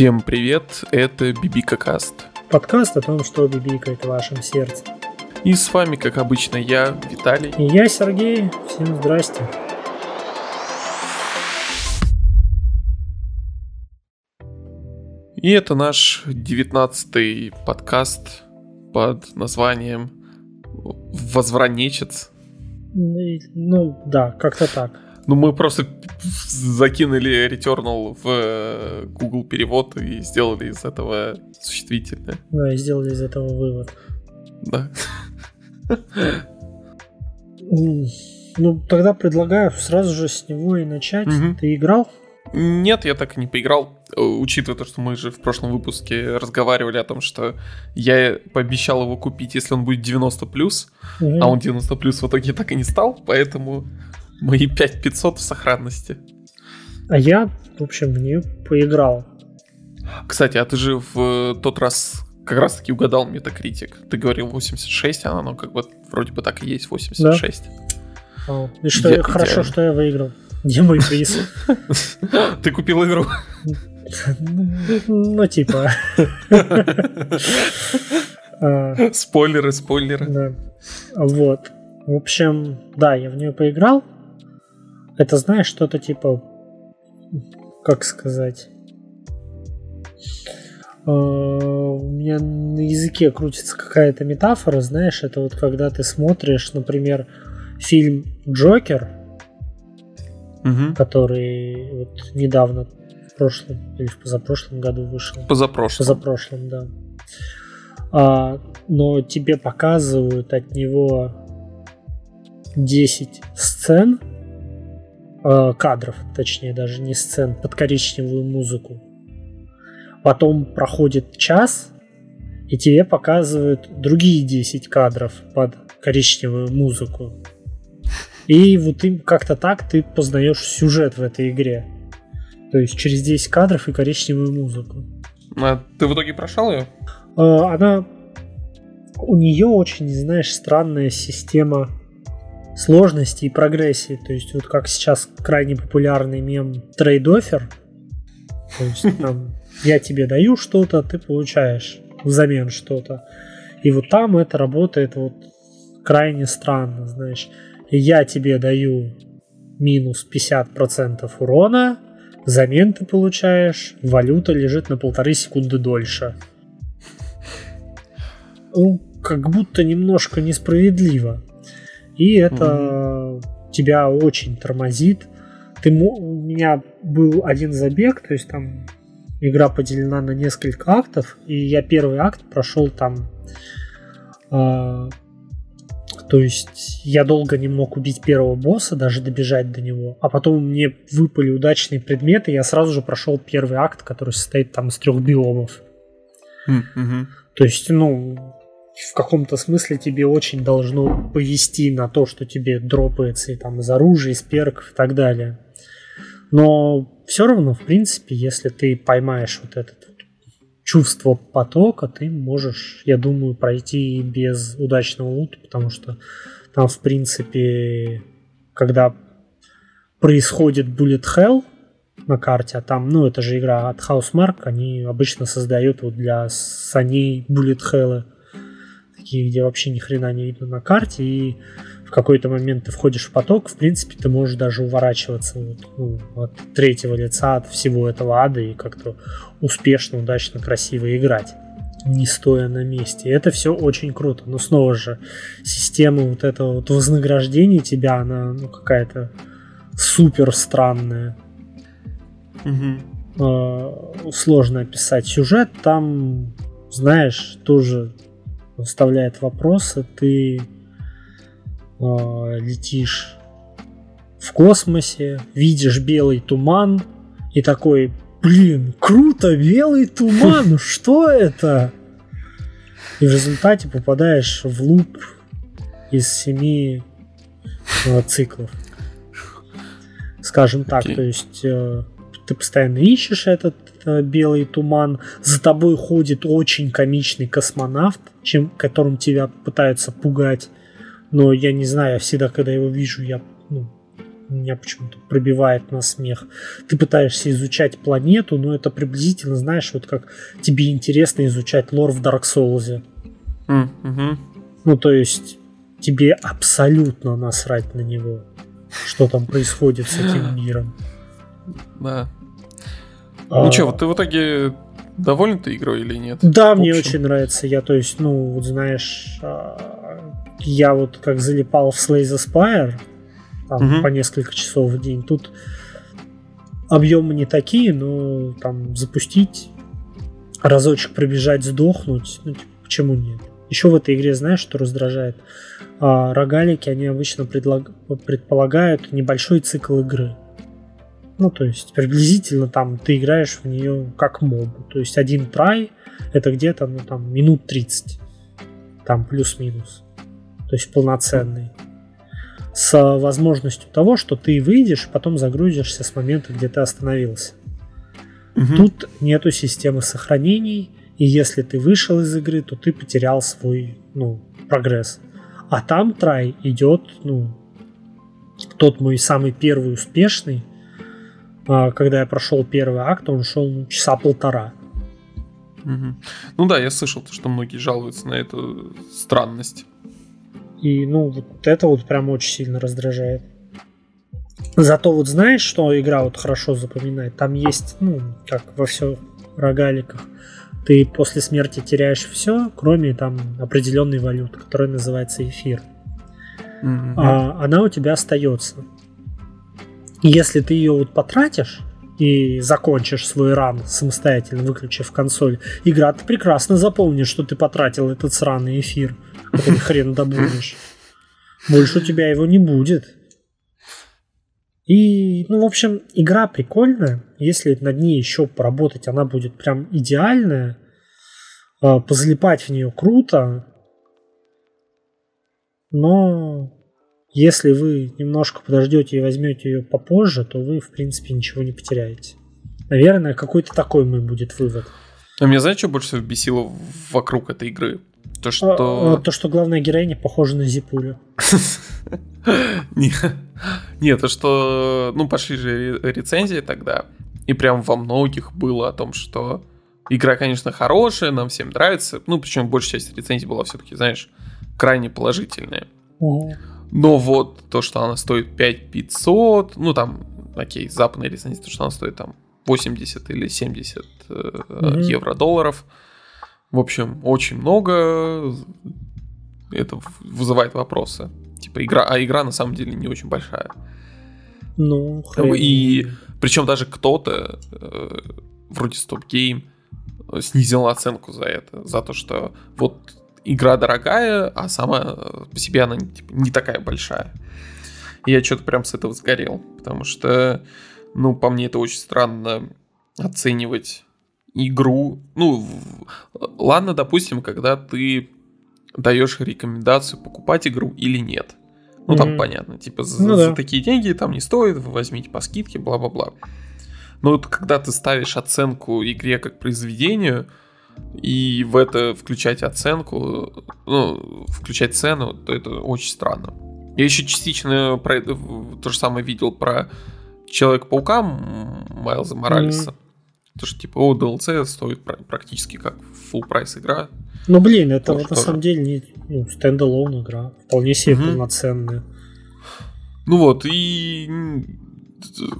Всем привет, это Бибика Каст. Подкаст о том, что бибикает в вашем сердце. И с вами, как обычно, я, Виталий. И я, Сергей. Всем здрасте. И это наш девятнадцатый подкаст под названием «Возвранечец». Ну, да, как-то так. Ну, мы просто закинули Returnal в э, Google перевод и сделали из этого существительное. Да, и сделали из этого вывод. Да. Ну, тогда предлагаю сразу же с него и начать. Угу. Ты играл? Нет, я так и не поиграл, э, учитывая то, что мы же в прошлом выпуске разговаривали о том, что я пообещал его купить, если он будет 90+, угу. а он 90+, в итоге так и не стал, поэтому мои 5500 в сохранности. А я, в общем, в нее поиграл. Кстати, а ты же в тот раз как раз таки угадал Метакритик. Ты говорил 86, а оно как бы вроде бы так и есть 86. Да. О, и что я, хорошо, идеально. что я выиграл. Где мой приз? Ты купил игру? Ну, типа. А. Спойлеры, спойлеры. Вот. В общем, да, я в нее поиграл. Это, знаешь, что-то типа... Как сказать? А, у меня на языке крутится какая-то метафора, знаешь, это вот когда ты смотришь, например, фильм Джокер, угу. который вот недавно в прошлом или в позапрошлом году вышел. Позапрошлом. Позапрошлом, да. А, но тебе показывают от него 10 сцен, э, кадров, точнее даже не сцен, под коричневую музыку. Потом проходит час, и тебе показывают другие 10 кадров под коричневую музыку. И вот им как-то так ты познаешь сюжет в этой игре. То есть через 10 кадров и коричневую музыку. А ты в итоге прошел ее? А, она... У нее очень, знаешь, странная система сложности и прогрессии. То есть вот как сейчас крайне популярный мем trade offer. То есть там я тебе даю что-то, ты получаешь взамен что-то. И вот там это работает вот крайне странно, знаешь я тебе даю минус 50% урона, взамен ты получаешь, валюта лежит на полторы секунды дольше. Ну, как будто немножко несправедливо. И это mm-hmm. тебя очень тормозит. Ты, у меня был один забег, то есть там игра поделена на несколько актов, и я первый акт прошел там а, то есть я долго не мог убить первого босса, даже добежать до него. А потом мне выпали удачные предметы, и я сразу же прошел первый акт, который состоит там из трех биомов. Mm-hmm. То есть, ну, в каком-то смысле тебе очень должно повести на то, что тебе дропается и там из оружия, из перков и так далее. Но все равно, в принципе, если ты поймаешь вот этот чувство потока ты можешь, я думаю, пройти без удачного лута, потому что там, в принципе, когда происходит Bullet Hell на карте, а там, ну, это же игра от Housemark, они обычно создают вот для саней Bullet Hell, такие, где вообще ни хрена не видно на карте, и в какой-то момент ты входишь в поток, в принципе, ты можешь даже уворачиваться вот, ну, от третьего лица, от всего этого ада и как-то успешно, удачно, красиво играть не стоя на месте. И это все очень круто. Но снова же, система вот этого вот вознаграждения тебя, она ну, какая-то супер странная. Угу. Э, сложно описать. Сюжет там, знаешь, тоже оставляет вопросы. Ты э, летишь в космосе, видишь белый туман и такой, блин, круто, белый туман, что это? И в результате попадаешь в луп из семи э, циклов. Скажем так, okay. то есть э, ты постоянно ищешь этот э, белый туман, за тобой ходит очень комичный космонавт, чем, которым тебя пытаются пугать но я не знаю, я всегда, когда его вижу, я ну, меня почему-то пробивает на смех. Ты пытаешься изучать планету, но это приблизительно, знаешь, вот как тебе интересно изучать лор в Dark Souls. Mm-hmm. Ну, то есть тебе абсолютно насрать на него, что там происходит с этим миром. Да. А... Ну что, вот ты в итоге доволен ты игрой или нет? Да, мне очень нравится. Я, то есть, ну, вот знаешь, а, я вот как залипал в Slay the Spire, там, угу. по несколько часов в день. Тут объемы не такие, но там запустить, разочек пробежать, сдохнуть, ну, типа, почему нет? Еще в этой игре, знаешь, что раздражает? А, рогалики, они обычно предлаг... предполагают небольшой цикл игры. Ну, то есть, приблизительно там ты играешь в нее как моб. То есть, один трай это где-то, ну, там, минут 30. Там, плюс-минус. То есть, полноценный с возможностью того, что ты выйдешь, потом загрузишься с момента, где ты остановился. Угу. Тут нету системы сохранений, и если ты вышел из игры, то ты потерял свой ну, прогресс. А там трай идет, ну, тот мой самый первый успешный, когда я прошел первый акт, он шел часа полтора. Угу. Ну да, я слышал, что многие жалуются на эту странность. И, ну, вот это вот прям очень сильно раздражает. Зато вот знаешь, что игра вот хорошо запоминает? Там есть, ну, как во всех рогаликах, ты после смерти теряешь все, кроме там определенной валюты, которая называется эфир. Mm-hmm. А она у тебя остается. Если ты ее вот потратишь и закончишь свой ран самостоятельно, выключив консоль, игра ты прекрасно запомнит, что ты потратил этот сраный эфир который хрен добудешь. Больше у тебя его не будет. И, ну, в общем, игра прикольная. Если над ней еще поработать, она будет прям идеальная. А, позалипать в нее круто. Но если вы немножко подождете и возьмете ее попозже, то вы, в принципе, ничего не потеряете. Наверное, какой-то такой мой будет вывод. А меня знаешь, что больше всего бесило вокруг этой игры? То, а, что... А, то, что главная героиня похожа на Зипулю. Нет, то, что... Ну, пошли же рецензии тогда, и прям во многих было о том, что игра, конечно, хорошая, нам всем нравится. Ну, причем большая часть рецензий была все-таки, знаешь, крайне положительная. Но вот то, что она стоит 5500, ну, там, окей, западная рецензия, то, что она стоит там 80 или 70 э, евро долларов – в общем, очень много. Это вызывает вопросы. Типа игра, а игра на самом деле не очень большая. Ну, хрен. И причем даже кто-то, э, вроде Stop Game, снизил оценку за это. За то, что вот игра дорогая, а сама по себе она типа, не такая большая. И я что-то прям с этого сгорел. Потому что, ну, по мне это очень странно оценивать игру, ну, ладно, допустим, когда ты даешь рекомендацию покупать игру или нет. Ну, mm-hmm. там понятно, типа, за, ну, за да. такие деньги там не стоит, вы возьмите по скидке, бла-бла-бла. Но вот когда ты ставишь оценку игре как произведению, и в это включать оценку, ну, включать цену, то это очень странно. Я еще частично про, то же самое видел про Человека-паука Майлза Моралеса. Mm-hmm. То, что типа, о, DLC стоит практически как full price игра. Ну, блин, это вот, на самом деле не ну, standalone игра. Вполне себе угу. полноценная. Ну вот, и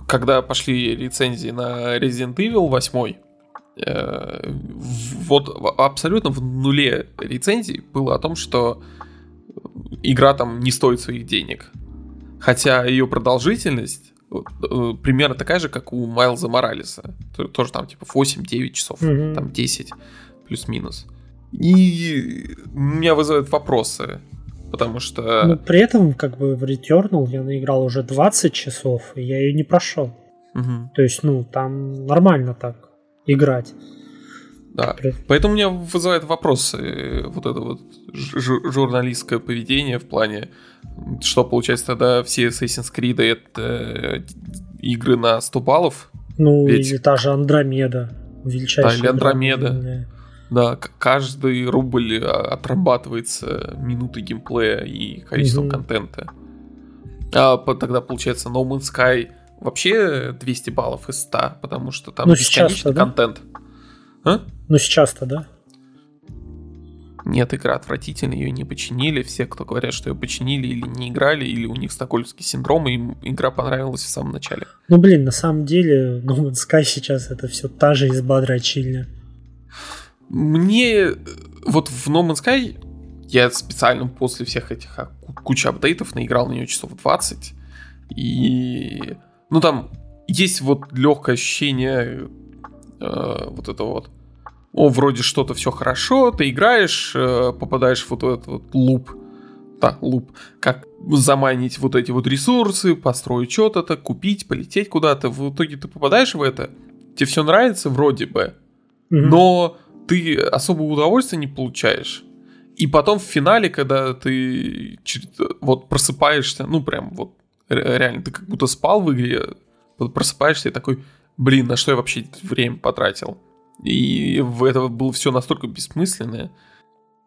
когда пошли рецензии на Resident Evil 8, э, вот абсолютно в нуле рецензий было о том, что игра там не стоит своих денег. Хотя ее продолжительность Э, примерно такая же, как у Майлза Моралеса. Тоже там типа 8-9 часов, mm-hmm. там 10 плюс-минус. И меня вызывают вопросы, потому что... Ну, при этом, как бы в Returnal я наиграл уже 20 часов, и я ее не прошел. Угу. То есть, ну, там нормально так играть. Да. Поэтому меня вызывает вопросы э, вот это вот журналистское поведение в плане что получается тогда все Assassin's Creed это э, игры на 100 баллов? Ну, Ведь... или та же Андромеда. Величайшая. Да, или Андромеда. Андромеда. Да, каждый рубль а, отрабатывается минуты геймплея и количеством угу. контента. А тогда получается No Man's Sky вообще 200 баллов из 100, потому что там ну, бесконечный да? контент. А? Ну сейчас-то, да? Нет, игра отвратительная, ее не починили. Все, кто говорят, что ее починили или не играли, или у них стокгольмский синдром, им игра понравилась в самом начале. Ну блин, на самом деле, No Man's Sky сейчас это все та же изба дрочильня. Мне вот в No Man's Sky я специально после всех этих а, кучи апдейтов наиграл на нее часов 20. И ну там есть вот легкое ощущение э, вот это вот о, вроде что-то все хорошо, ты играешь, э, попадаешь в вот этот вот луп, да, луп, как заманить вот эти вот ресурсы, построить что-то, купить, полететь куда-то, в итоге ты попадаешь в это, тебе все нравится вроде бы, mm-hmm. но ты особого удовольствия не получаешь. И потом в финале, когда ты вот просыпаешься, ну прям вот реально, ты как будто спал в игре, просыпаешься и такой, блин, на что я вообще время потратил? И в это было все настолько бессмысленное.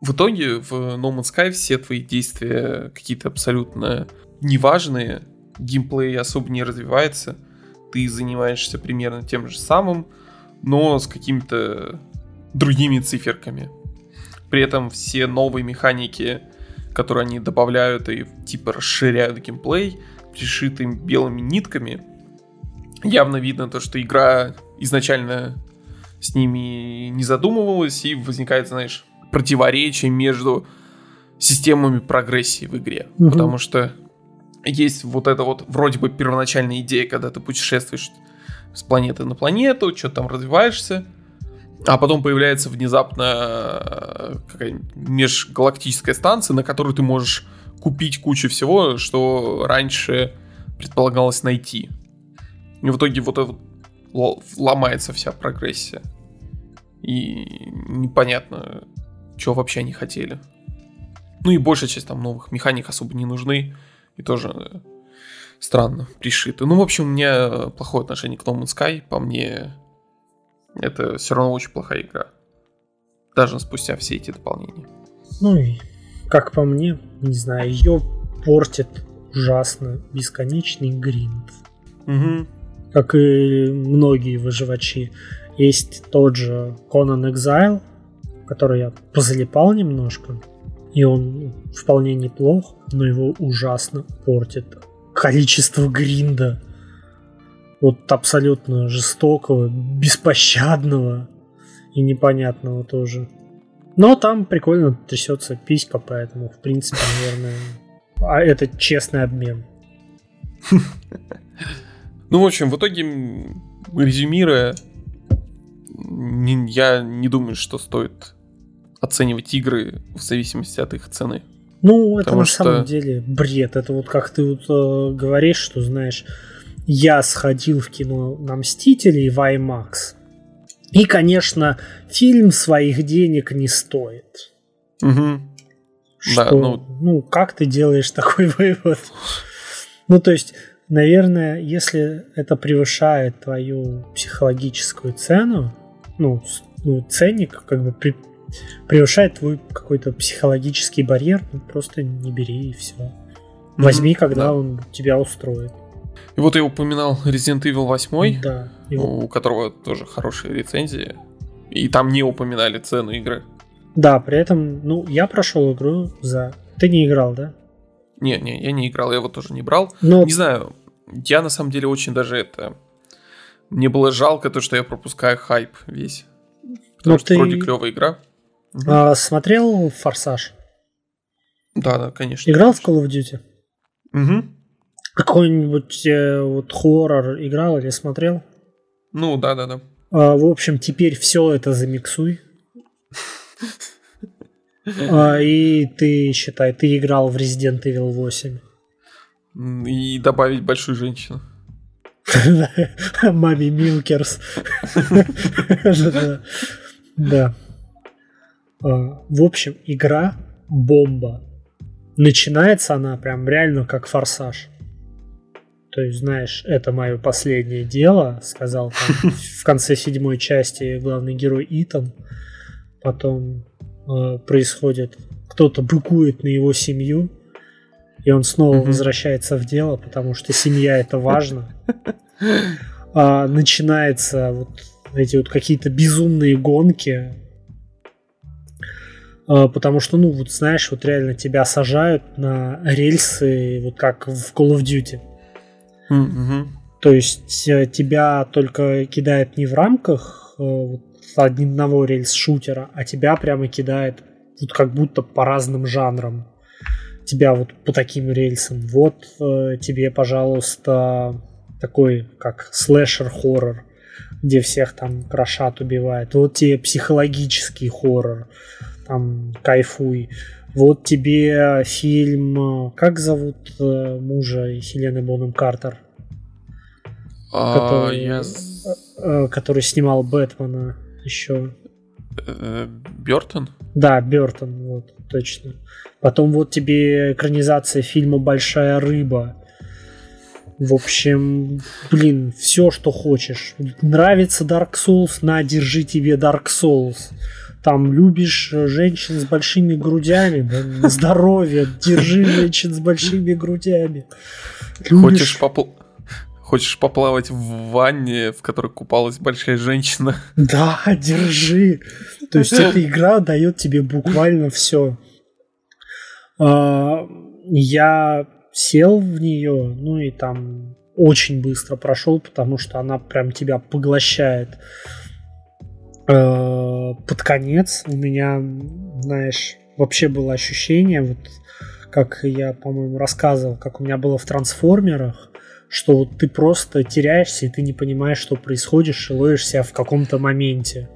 В итоге в No Man's Sky все твои действия какие-то абсолютно неважные, геймплей особо не развивается, ты занимаешься примерно тем же самым, но с какими-то другими циферками. При этом все новые механики, которые они добавляют и типа расширяют геймплей, пришиты белыми нитками, явно видно то, что игра изначально с ними не задумывалась, и возникает, знаешь, противоречие между системами прогрессии в игре. Угу. Потому что есть вот эта вот вроде бы первоначальная идея, когда ты путешествуешь с планеты на планету, что там развиваешься, а потом появляется внезапно э, какая межгалактическая станция, на которую ты можешь купить кучу всего, что раньше предполагалось найти. И в итоге вот это ломается вся прогрессия. И непонятно, что вообще они хотели. Ну и большая часть там новых механик особо не нужны. И тоже странно пришиты. Ну, в общем, у меня плохое отношение к No Man's Sky. По мне, это все равно очень плохая игра. Даже спустя все эти дополнения. Ну и, как по мне, не знаю, ее портит ужасно бесконечный гринд. Угу как и многие выживачи. Есть тот же Conan Exile, который я позалипал немножко, и он вполне неплох, но его ужасно портит количество гринда. Вот абсолютно жестокого, беспощадного и непонятного тоже. Но там прикольно трясется писька, поэтому, в принципе, наверное, а это честный обмен. Ну, в общем, в итоге, резюмируя, я не думаю, что стоит оценивать игры в зависимости от их цены. Ну, это Потому на что... самом деле бред. Это вот как ты вот э, говоришь, что знаешь, я сходил в кино на Мстителей в IMAX. И, конечно, фильм своих денег не стоит. Угу. Что, да, ну... ну, как ты делаешь такой вывод? Ну, то есть, Наверное, если это превышает твою психологическую цену, ну, ну ценник как бы при, превышает твой какой-то психологический барьер, ну, просто не бери и все. Возьми, mm-hmm, когда да. он тебя устроит. И вот я упоминал Resident Evil 8, да, его... у которого тоже хорошие рецензии. И там не упоминали цену игры. Да, при этом, ну, я прошел игру за... Ты не играл, да? Не, не, я не играл, я его тоже не брал. Но... Не знаю, я на самом деле очень даже это... Мне было жалко то, что я пропускаю хайп весь. Потому Но что ты... вроде клевая игра. А, смотрел Форсаж? Да, да, конечно. Играл в Call of Duty? Угу. Какой-нибудь э, вот хоррор играл или смотрел? Ну, да, да, да. А, в общем, теперь все это замиксуй. а, и ты, считай, ты играл в Resident Evil 8. И добавить большую женщину. Мами Милкерс. Да. А, в общем, игра бомба. Начинается она прям реально как форсаж. То есть, знаешь, это мое последнее дело, сказал там в конце седьмой части главный герой Итан. Потом э, происходит, кто-то быкует на его семью, и он снова mm-hmm. возвращается в дело, потому что семья это важно. А, начинается вот эти вот какие-то безумные гонки, а, потому что, ну, вот знаешь, вот реально тебя сажают на рельсы, вот как в Call of Duty. Mm-hmm. То есть э, тебя только кидает не в рамках э, одного рельс-шутера, а тебя прямо кидает вот как будто по разным жанрам. Тебя вот по таким рельсам. Вот э, тебе, пожалуйста, такой как слэшер-хоррор, где всех там крошат, убивает. Вот тебе психологический хоррор, там кайфуй. Вот тебе фильм, как зовут мужа Хелены Бонем Картер? А, который, я... э, который снимал Бэтмена еще. Э, Бертон? Да, Бертон, вот, точно. Потом вот тебе экранизация фильма Большая рыба. В общем, блин, все, что хочешь. Нравится Dark Souls, на, держи тебе Dark Souls. Там любишь женщин с большими грудями, да, здоровье, держи женщин с большими грудями. Любишь... Хочешь попл... Хочешь поплавать в ванне, в которой купалась большая женщина? Да, держи. То есть эта игра дает тебе буквально все. А, я сел в нее, ну и там очень быстро прошел, потому что она прям тебя поглощает. А, под конец у меня, знаешь, вообще было ощущение, вот как я, по-моему, рассказывал, как у меня было в трансформерах, что вот ты просто теряешься, и ты не понимаешь, что происходит, и ловишь себя в каком-то моменте.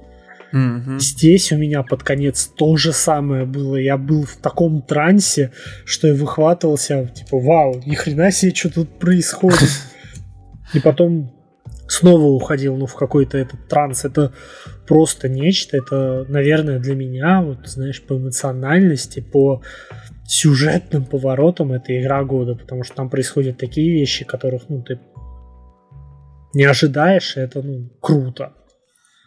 Mm-hmm. Здесь у меня под конец то же самое было. Я был в таком трансе, что я выхватывался, типа, вау, ни хрена себе, что тут происходит. И потом снова уходил, ну, в какой-то этот транс. Это просто нечто. Это, наверное, для меня, вот, знаешь, по эмоциональности, по сюжетным поворотом это игра года, потому что там происходят такие вещи, которых, ну, ты не ожидаешь, и это, ну, круто.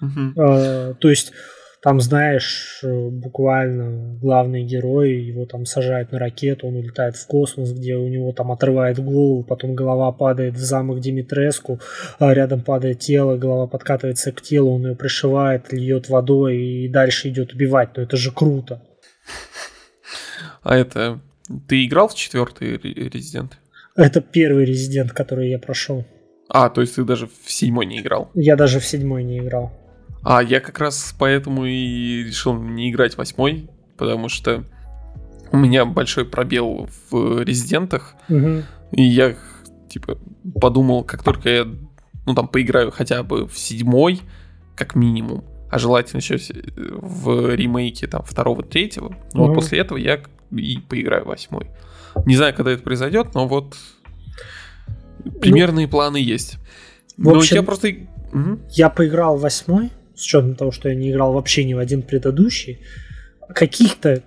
Uh-huh. А, то есть, там, знаешь, буквально главный герой, его там сажают на ракету, он улетает в космос, где у него там отрывает голову, потом голова падает в замок Димитреску, а рядом падает тело, голова подкатывается к телу, он ее пришивает, льет водой и дальше идет убивать. Но это же круто. А это... Ты играл в четвертый Резидент? Это первый Резидент, который я прошел. А, то есть ты даже в седьмой не играл? Я даже в седьмой не играл. А, я как раз поэтому и решил не играть восьмой, потому что у меня большой пробел в резидентах, угу. и я, типа, подумал, как только я, ну, там, поиграю хотя бы в седьмой, как минимум, а желательно еще в ремейке, там, второго, третьего, угу. вот после этого я и поиграю восьмой. Не знаю, когда это произойдет, но вот примерные ну, планы есть. В но общем, я просто... Угу. Я поиграл восьмой, с учетом того, что я не играл вообще ни в один предыдущий. Каких-то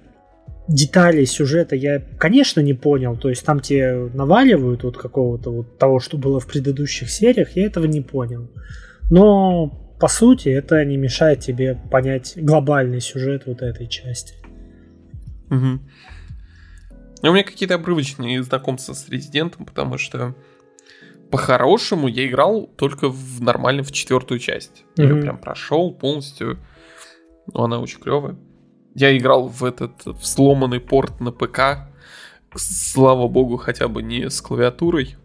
деталей сюжета я, конечно, не понял. То есть там тебе наваливают вот какого-то вот того, что было в предыдущих сериях, я этого не понял. Но по сути это не мешает тебе понять глобальный сюжет вот этой части. Угу. У меня какие-то обрывочные знакомства с Резидентом, потому что по-хорошему я играл только в нормально в четвертую часть. Mm-hmm. Я прям прошел полностью. Но она очень клевая. Я играл в этот в сломанный порт на ПК. Слава богу, хотя бы не с клавиатурой.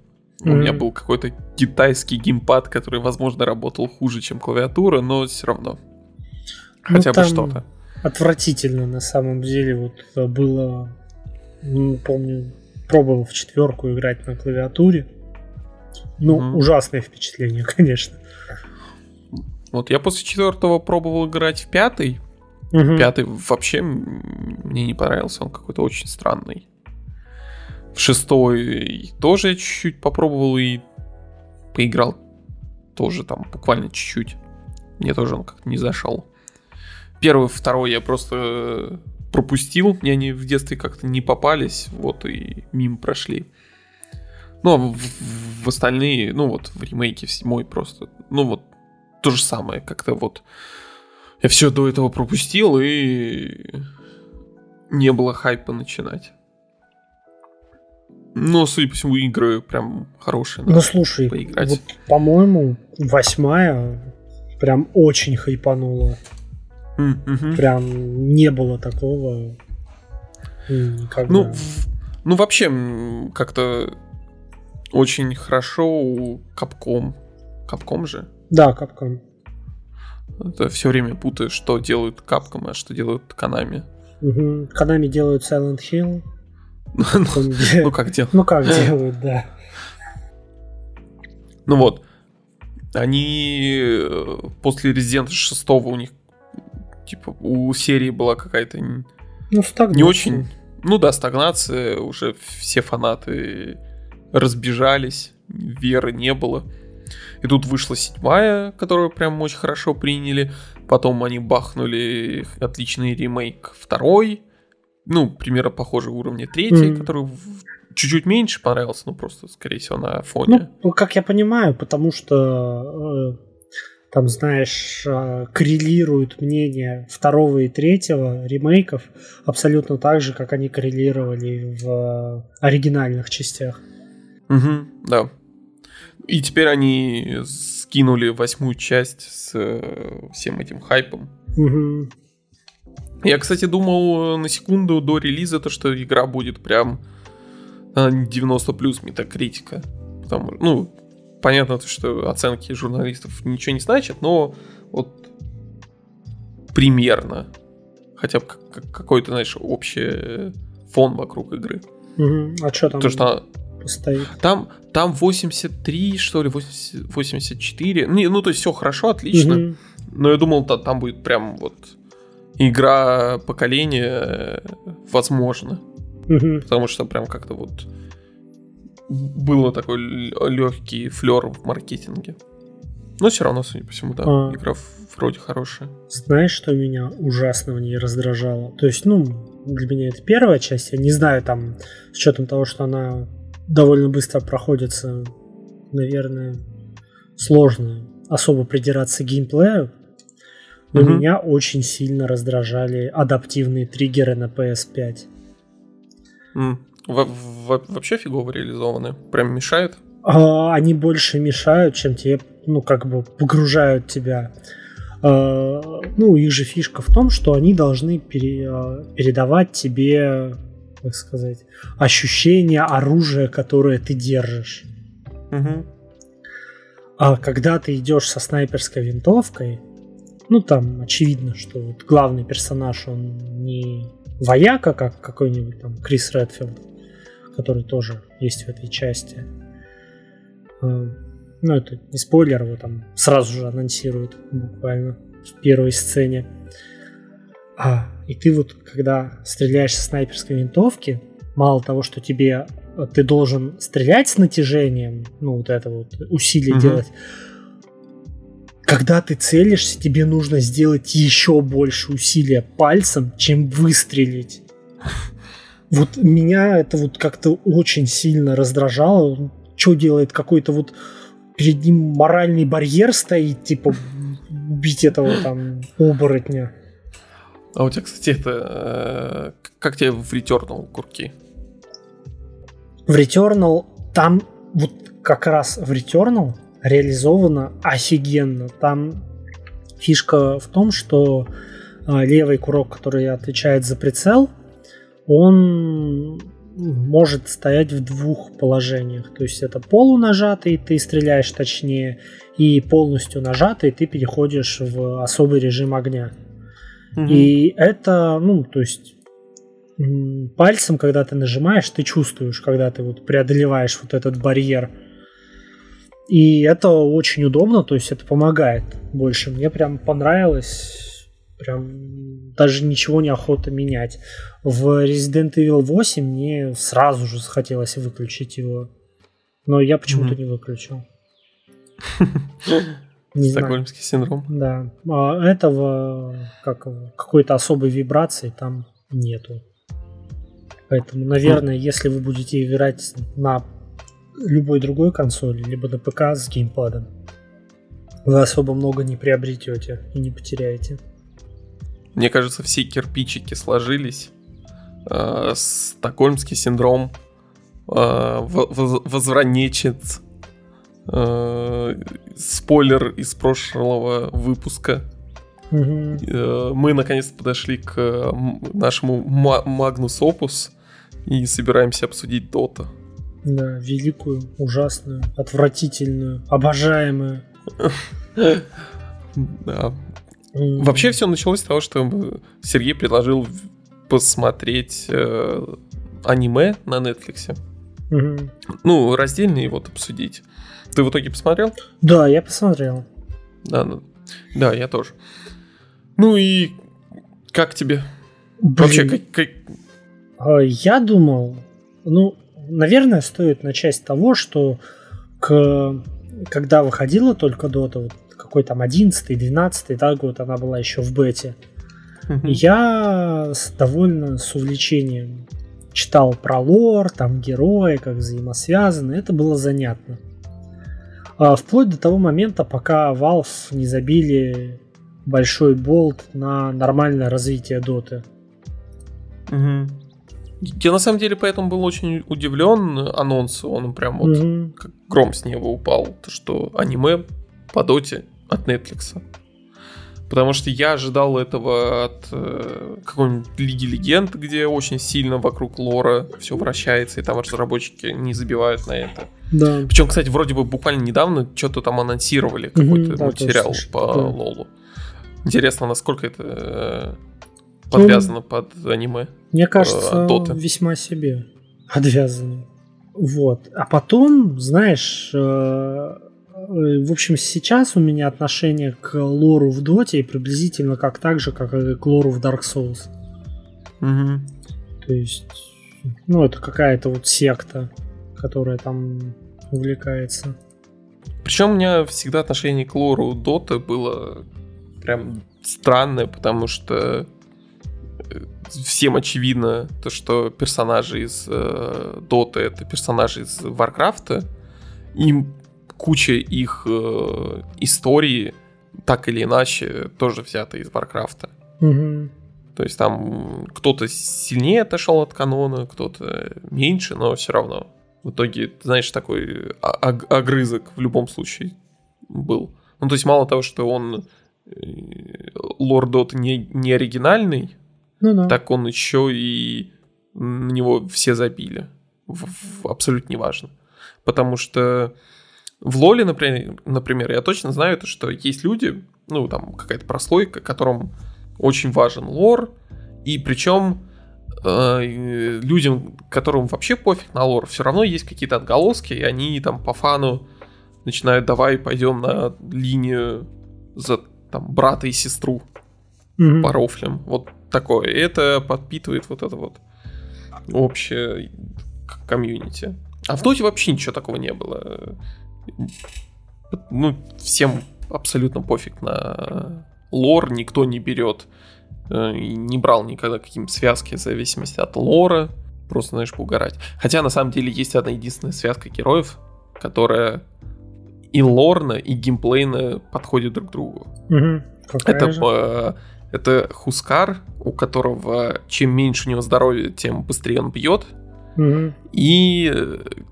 Mm-hmm. У меня был какой-то китайский геймпад, который, возможно, работал хуже, чем клавиатура, но все равно. Ну, хотя ну, бы что-то. Отвратительно на самом деле вот было не помню, пробовал в четверку играть на клавиатуре. Ну, угу. ужасное впечатление, конечно. Вот я после четвертого пробовал играть в пятый. Угу. Пятый вообще мне не понравился, он какой-то очень странный. В шестой тоже я чуть-чуть попробовал и поиграл тоже там буквально чуть-чуть. Мне тоже он как-то не зашел. Первый, второй я просто пропустил, мне они в детстве как-то не попались, вот и мимо прошли. Ну, а в, в остальные, ну вот в ремейке в седьмой просто, ну вот то же самое, как-то вот я все до этого пропустил и не было хайпа начинать. Ну, судя по всему, игры прям хорошие. Ну, слушай, поиграть. вот, по-моему, восьмая прям очень хайпанула. Mm-hmm. Прям не было такого. Никогда. Ну, ну, вообще, как-то очень хорошо у Capcom. Capcom же? Да, Capcom. Это все время путаю, что делают Capcom, а что делают Konami. Угу. Konami делают Silent Hill. Ну как делают? Ну как делают, да. Ну вот. Они э, после Resident 6 у них типа у серии была какая-то ну, не очень ну да, стагнация, уже все фанаты разбежались, веры не было. И тут вышла седьмая, которую прям очень хорошо приняли. Потом они бахнули отличный ремейк второй. Ну, примерно похожий уровня третий, mm-hmm. который чуть-чуть меньше понравился, ну просто, скорее всего, на фоне. Ну, как я понимаю, потому что э, там, знаешь, а, коррелируют мнения второго и третьего ремейков абсолютно так же, как они коррелировали в а, оригинальных частях. Угу, да. И теперь они скинули восьмую часть с э, всем этим хайпом. Угу. Я, кстати, думал на секунду до релиза, то, что игра будет прям 90 плюс метакритика. Потому, ну, понятно, что оценки журналистов ничего не значат, но вот примерно хотя бы какой-то, знаешь, общий фон вокруг игры. Угу. А что там? То, что стоит? Там, там 83, что ли, 80, 84. Не, ну, то есть все хорошо, отлично. Угу. Но я думал, то, там будет прям вот игра поколения, возможно. Угу. Потому что прям как-то вот было такой легкий флер в маркетинге. Но все равно, судя по всему, да, а, игра вроде хорошая. Знаешь, что меня ужасно в ней раздражало? То есть, ну, для меня это первая часть. Я не знаю, там, с учетом того, что она довольно быстро проходится, наверное, сложно особо придираться к геймплею. Но угу. меня очень сильно раздражали адаптивные триггеры на PS5. Mm. Во во вообще фигово реализованы? Прям мешают? А, они больше мешают, чем тебе, ну, как бы погружают тебя. А, ну, их же фишка в том, что они должны пере, а, передавать тебе, как сказать, ощущение оружия, которое ты держишь. Угу. А когда ты идешь со снайперской винтовкой, ну там очевидно, что вот главный персонаж, он не вояка, как какой-нибудь там Крис Редфилд, который тоже есть в этой части. Э, ну, это не спойлер, его там сразу же анонсируют буквально в первой сцене. А, и ты вот, когда стреляешь со снайперской винтовки, мало того, что тебе э, ты должен стрелять с натяжением, ну, вот это вот усилие угу. делать, когда ты целишься, тебе нужно сделать еще больше усилия пальцем, чем выстрелить. Вот меня это вот как-то очень сильно раздражало. Что делает какой-то вот перед ним моральный барьер стоит, типа убить этого там оборотня. А у тебя, кстати, это... Э, как тебе в Returnal курки? В Returnal там вот как раз в Returnal реализовано офигенно. Там фишка в том, что э, левый курок, который отвечает за прицел, он может стоять в двух положениях. То есть это полунажатый, ты стреляешь точнее, и полностью нажатый, ты переходишь в особый режим огня. Угу. И это, ну, то есть пальцем, когда ты нажимаешь, ты чувствуешь, когда ты вот преодолеваешь вот этот барьер. И это очень удобно, то есть это помогает больше. Мне прям понравилось Прям даже ничего не охота менять. В Resident Evil 8 мне сразу же захотелось выключить его. Но я почему-то mm-hmm. не выключил. Не Стокгольмский синдром. Да. А этого как, какой-то особой вибрации там нету. Поэтому, наверное, mm. если вы будете играть на любой другой консоли, либо на ПК с геймпадом, вы особо много не приобретете и не потеряете. Мне кажется, все кирпичики сложились. Э, стокгольмский синдром э, возвранечец, э, спойлер из прошлого выпуска. Угу. Мы наконец-то подошли к нашему Магнус Опус и собираемся обсудить Дота. Да, великую, ужасную, отвратительную, обожаемую. Да. Вообще все началось с того, что Сергей предложил посмотреть э, аниме на Netflix. Угу. Ну, раздельно его обсудить. Ты в итоге посмотрел? Да, я посмотрел. Да, да, да я тоже. Ну и как тебе? Блин. Вообще, как, как... А, я думал, ну, наверное, стоит начать с того, что к... когда выходила только Dota, вот какой там 11 12 да, год, она была еще в бете, я с, довольно с увлечением читал про лор, там герои, как взаимосвязаны, это было занятно. А, вплоть до того момента, пока Valve не забили большой болт на нормальное развитие доты. Угу. Я на самом деле поэтому был очень удивлен анонсу, он прям вот угу. как гром с неба упал, то что аниме по доте от Netflix. Потому что я ожидал этого от э, какой-нибудь Лиги Легенд, где очень сильно вокруг лора все вращается, и там разработчики не забивают на это. Да. Причем, кстати, вроде бы буквально недавно что-то там анонсировали, какой-то материал да, по да. лолу. Интересно, насколько это э, подвязано ну, под аниме. Мне кажется, Доты. весьма себе подвязано. Вот. А потом, знаешь, э, Э, в общем, сейчас у меня отношение к лору в Доте приблизительно как так же, как и к лору в Dark Souls. Угу. То есть, ну, это какая-то вот секта, которая там увлекается. Причем у меня всегда отношение к лору Доты было прям странное, потому что э, всем очевидно то, что персонажи из э, Доты это персонажи из Варкрафта. Им куча их э, истории, так или иначе, тоже взята из Варкрафта. Угу. То есть там кто-то сильнее отошел от канона, кто-то меньше, но все равно. В итоге, знаешь, такой огрызок в любом случае был. Ну, то есть мало того, что он Лорд Дот не, не оригинальный, ну, да. так он еще и на него все забили. В, в, абсолютно неважно. Потому что в Лоле, например, например, я точно знаю, то, что есть люди, ну, там, какая-то прослойка, которым очень важен лор, и причем э, людям, которым вообще пофиг на лор, все равно есть какие-то отголоски, и они там по фану начинают, давай пойдем на линию за там брата и сестру mm-hmm. по рофлям. Вот такое. И это подпитывает вот это вот общее комьюнити. А в Доте вообще ничего такого не было ну, всем абсолютно пофиг на лор, никто не берет, э, не брал никогда какие-то связки в зависимости от лора, просто, знаешь, поугарать. Хотя, на самом деле, есть одна единственная связка героев, которая и лорно, и геймплейно подходит друг к другу. Угу. Это, э, это Хускар, у которого чем меньше у него здоровья, тем быстрее он бьет. И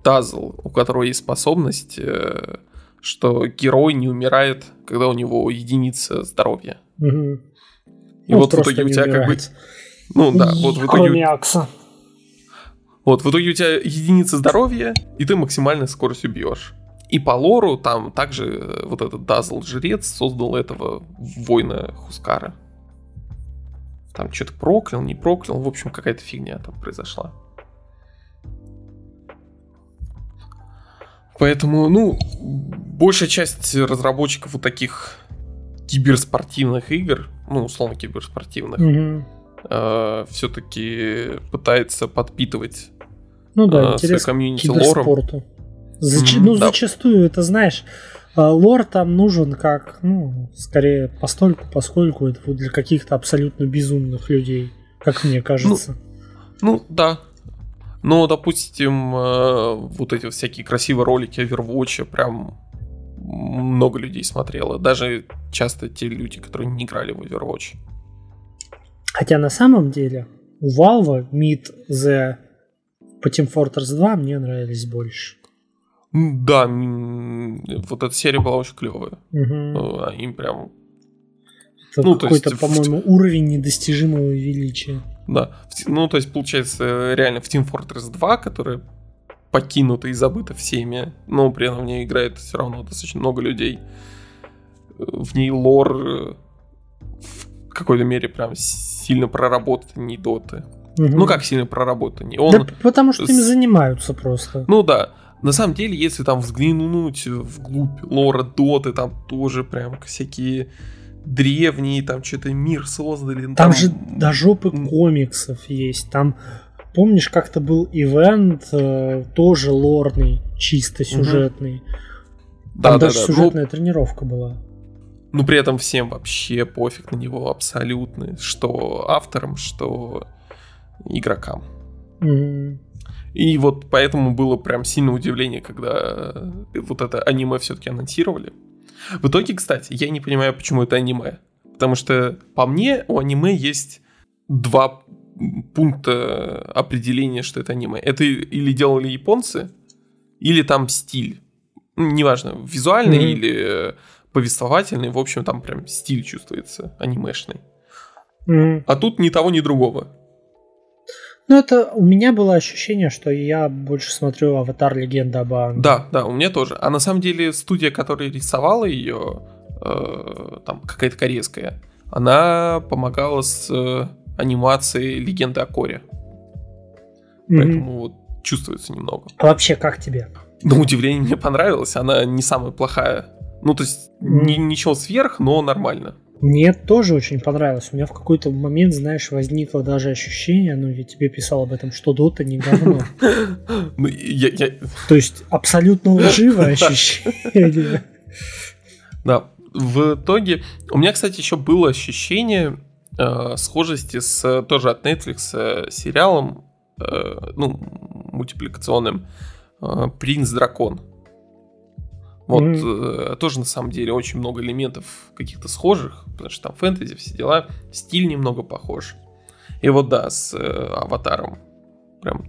Тазл, у которого есть способность, э, что герой не умирает, когда у него единица здоровья. Угу. И ну, вот в итоге у тебя как бы... Ну да, вот в итоге... Кроме Акса. Вот, в итоге у тебя единица здоровья, и ты максимальной скоростью бьешь. И по лору там также э, вот этот Дазл жрец создал этого воина Хускара. Там что-то проклял, не проклял, в общем, какая-то фигня там произошла. Поэтому, ну, большая часть разработчиков вот таких киберспортивных игр, ну, условно киберспортивных, угу. э, все-таки пытается подпитывать ну, да, э, свой комьюнити лором. Зач... Mm-hmm, ну, да. зачастую, это знаешь, лор там нужен как, ну, скорее постольку, поскольку это для каких-то абсолютно безумных людей, как мне кажется. Ну, ну да, но, допустим, э, вот эти всякие красивые ролики Overwatch прям много людей смотрело. Даже часто те люди, которые не играли в Overwatch. Хотя на самом деле у Valve Meet the Team Fortress 2 мне нравились больше. Да, вот эта серия была очень клевая. Угу. Им прям это ну, какой-то, есть, по-моему, в... уровень недостижимого величия. Да. Ну, то есть, получается, реально в Team Fortress 2, которая покинута и забыта всеми, но при этом в ней играет все равно достаточно много людей. В ней лор э, в какой-то мере прям сильно проработан, не доты. Угу. Ну как сильно проработан? Он... Да потому что ими занимаются просто. Ну да. На самом деле, если там взглянуть вглубь лора доты, там тоже прям всякие древние, там что-то мир создали. Там, там же до жопы комиксов есть. Там, помнишь, как-то был ивент, э, тоже лорный, чисто сюжетный. Угу. Там да, даже да, да. сюжетная ну, тренировка была. Ну, при этом всем вообще пофиг на него абсолютно. Что авторам, что игрокам. Угу. И вот поэтому было прям сильное удивление, когда вот это аниме все-таки анонсировали. В итоге, кстати, я не понимаю, почему это аниме. Потому что по мне у аниме есть два пункта определения, что это аниме. Это или делали японцы, или там стиль. Ну, неважно, визуальный mm-hmm. или э, повествовательный, в общем, там прям стиль чувствуется анимешный. Mm-hmm. А тут ни того, ни другого. Ну, это у меня было ощущение, что я больше смотрю Аватар Легенда об Аанге. Да, да, у меня тоже. А на самом деле студия, которая рисовала ее, э, там какая-то корейская, она помогала с э, анимацией Легенды о Коре. Mm-hmm. Поэтому вот чувствуется немного. А вообще, как тебе? На удивление мне понравилась. Она не самая плохая. Ну, то есть, mm-hmm. ни, ничего сверх, но нормально. Мне тоже очень понравилось. У меня в какой-то момент, знаешь, возникло даже ощущение, ну, я тебе писал об этом, что Дота не говно. Ну, То есть абсолютно лживое ощущение. Да, в итоге... У меня, кстати, еще было ощущение э, схожести с тоже от Netflix э, сериалом, э, ну, мультипликационным «Принц Дракон». Вот mm-hmm. э, тоже на самом деле очень много элементов каких-то схожих, потому что там фэнтези, все дела, стиль немного похож. И вот да, с э, аватаром прям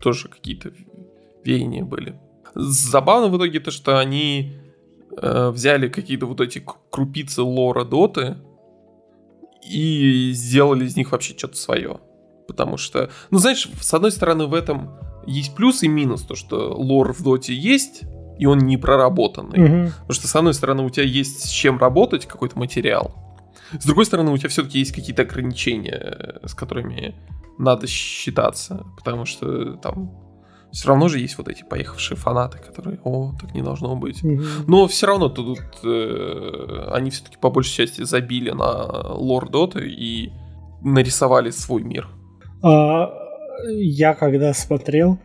тоже какие-то веяния были. Забавно в итоге то, что они э, взяли какие-то вот эти крупицы лора доты и сделали из них вообще что-то свое. Потому что, ну знаешь, с одной стороны в этом есть плюс и минус, то что лор в доте есть, и он не проработанный. Угу. Потому что, с одной стороны, у тебя есть с чем работать, какой-то материал. С другой стороны, у тебя все-таки есть какие-то ограничения, с которыми надо считаться. Потому что там все равно же есть вот эти поехавшие фанаты, которые, о, так не должно быть. Угу. Но все равно тут э, они все-таки по большей части забили на лор Доты и нарисовали свой мир. А, я когда смотрел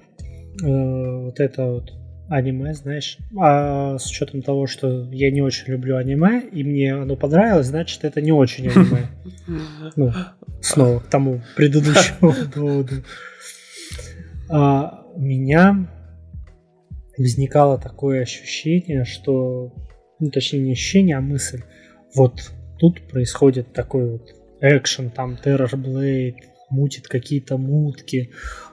э, вот это вот аниме, знаешь. А с учетом того, что я не очень люблю аниме, и мне оно понравилось, значит, это не очень аниме. Ну, снова к тому предыдущему доводу. А, у меня возникало такое ощущение, что, ну, точнее, не ощущение, а мысль. Вот тут происходит такой вот экшен, там Terror Blade, мутит какие-то мутки,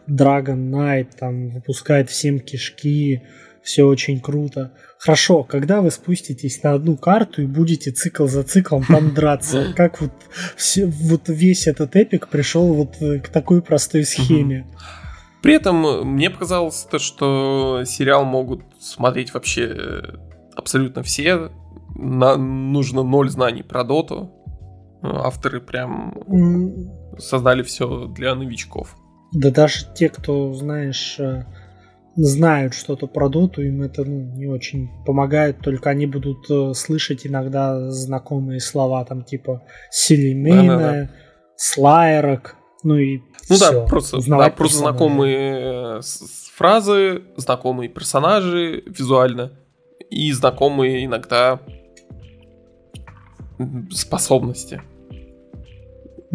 Dragon Knight там выпускает всем кишки, все очень круто. Хорошо, когда вы спуститесь на одну карту и будете цикл за циклом там драться? Как вот, все, вот весь этот эпик пришел вот э, к такой простой схеме? При этом э, мне показалось то, что сериал могут смотреть вообще э, абсолютно все. На, нужно ноль знаний про доту. Авторы прям создали все для новичков. Да даже те, кто, знаешь, знают что-то про доту, им это ну, не очень помогает, только они будут э, слышать иногда знакомые слова, там типа Селимейна, да, да, да. Слайерок, ну и Ну все. да, просто, да, просто знакомые э, фразы, знакомые персонажи визуально и знакомые иногда способности.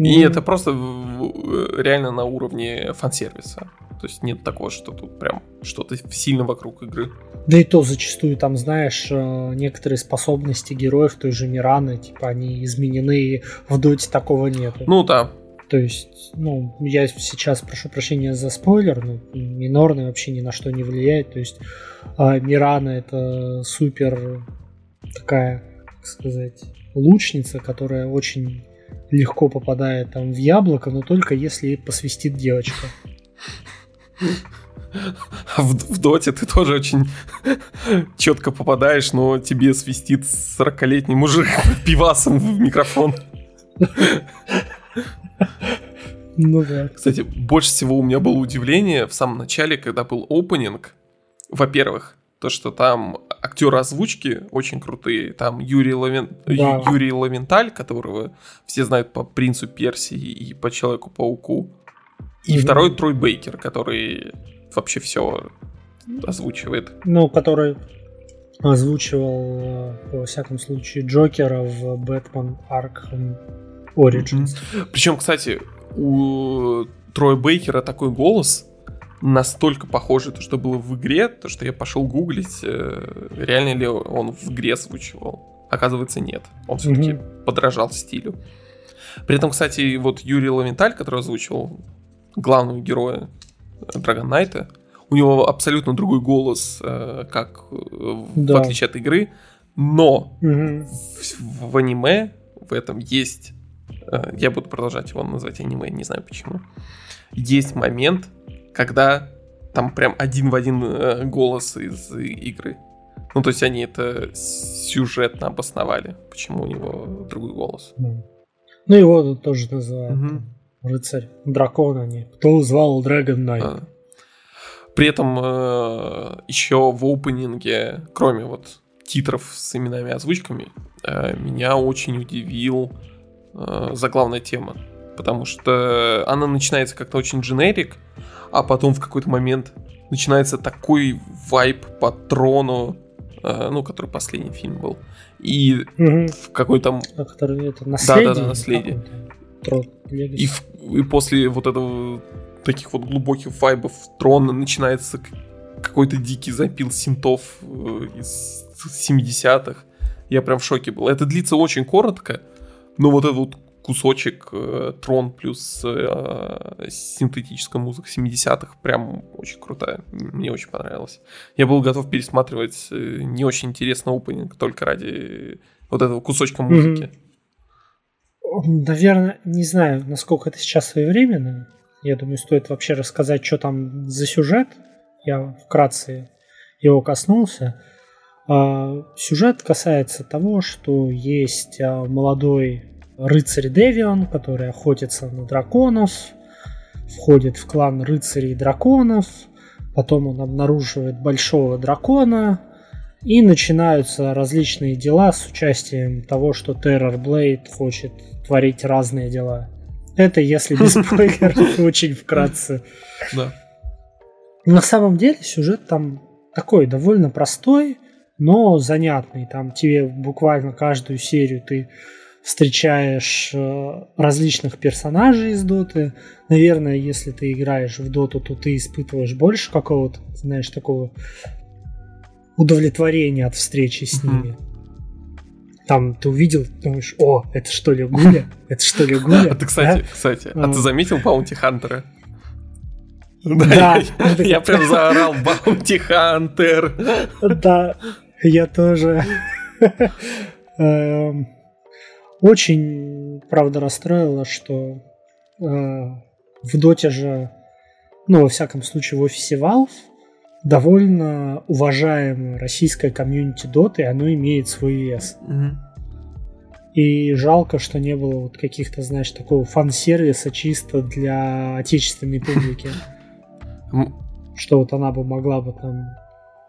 И это просто реально на уровне фан-сервиса. То есть нет такого, что тут прям что-то сильно вокруг игры. Да и то зачастую там, знаешь, э, некоторые способности героев той же Мираны, типа они изменены, и в доте такого нет. Ну да. То есть, ну, я сейчас прошу прощения за спойлер, но минорный вообще ни на что не влияет. То есть, а Мирана это супер такая, как сказать, лучница, которая очень легко попадает там в яблоко, но только если посвистит девочка. А в, в доте ты тоже очень четко попадаешь, но тебе свистит 40-летний мужик пивасом в микрофон. Ну да. Кстати, больше всего у меня было удивление в самом начале, когда был опенинг. Во-первых, то, что там актеры озвучки очень крутые. Там Юрий, Лавен... да. Юрий Лавенталь, которого все знают по Принцу Персии и по Человеку-пауку. И mm второй Трой Бейкер, который вообще все озвучивает. Ну, который озвучивал, во всяком случае, Джокера в Бэтмен Arkham Origins. Mm-hmm. Причем, кстати, у Троя Бейкера такой голос настолько похожий, то, что было в игре, то, что я пошел гуглить, э, реально ли он в игре озвучивал. Оказывается, нет. Он все-таки mm-hmm. подражал стилю. При этом, кстати, вот Юрий Лавенталь, который озвучивал главного героя Dragon Knight, у него абсолютно другой голос, э, как да. в отличие от игры, но mm-hmm. в, в аниме в этом есть Э, я буду продолжать его называть аниме, не знаю почему. Есть момент, когда там прям один в один э, голос из игры. Ну, то есть они это сюжетно обосновали, почему у него другой голос. Ну, его тоже называют угу. рыцарь дракона, не. Кто звал Dragon Knight? А. При этом э, еще в опенинге, кроме вот титров с именами и озвучками, э, меня очень удивил э, заглавная тема. Потому что она начинается как-то очень дженерик, а потом в какой-то момент начинается такой вайп по трону, э, ну, который последний фильм был. И угу. в какой-то... А который это наследие? Да, да, да, наследие. Трон, и, в, и после вот этого таких вот глубоких вайбов трона начинается какой-то дикий запил синтов э, из 70-х. Я прям в шоке был. Это длится очень коротко, но вот этот вот кусочек э, трон плюс э, синтетическая музыка 70-х прям очень крутая. Мне очень понравилось. Я был готов пересматривать э, не очень интересный опенинг только ради вот этого кусочка музыки. Наверное, не знаю, насколько это сейчас своевременно. Я думаю, стоит вообще рассказать, что там за сюжет. Я вкратце его коснулся. А, сюжет касается того, что есть а, молодой рыцарь Девион, который охотится на драконов, входит в клан рыцарей драконов, потом он обнаруживает большого дракона, и начинаются различные дела с участием того, что Террор Блейд хочет творить разные дела. Это если без спойлеров, очень вкратце. Да. На самом деле сюжет там такой довольно простой, но занятный. Там тебе буквально каждую серию ты встречаешь э, различных персонажей из доты. Наверное, если ты играешь в доту, то ты испытываешь больше какого-то, знаешь, такого удовлетворения от встречи с ними. Там ты увидел, думаешь, о, это что ли Гуля? Это что ли Гуля? А ты, кстати, кстати, а ты заметил Баунти Хантера? Да. Я прям заорал Баунти Хантер. Да, я тоже. Очень, правда, расстроило, что э, в доте же, ну, во всяком случае, в офисе Valve довольно уважаемое российское комьюнити доты, оно имеет свой вес. Mm-hmm. И жалко, что не было вот каких-то, знаешь, такого фан-сервиса чисто для отечественной публики. Что вот она бы могла бы там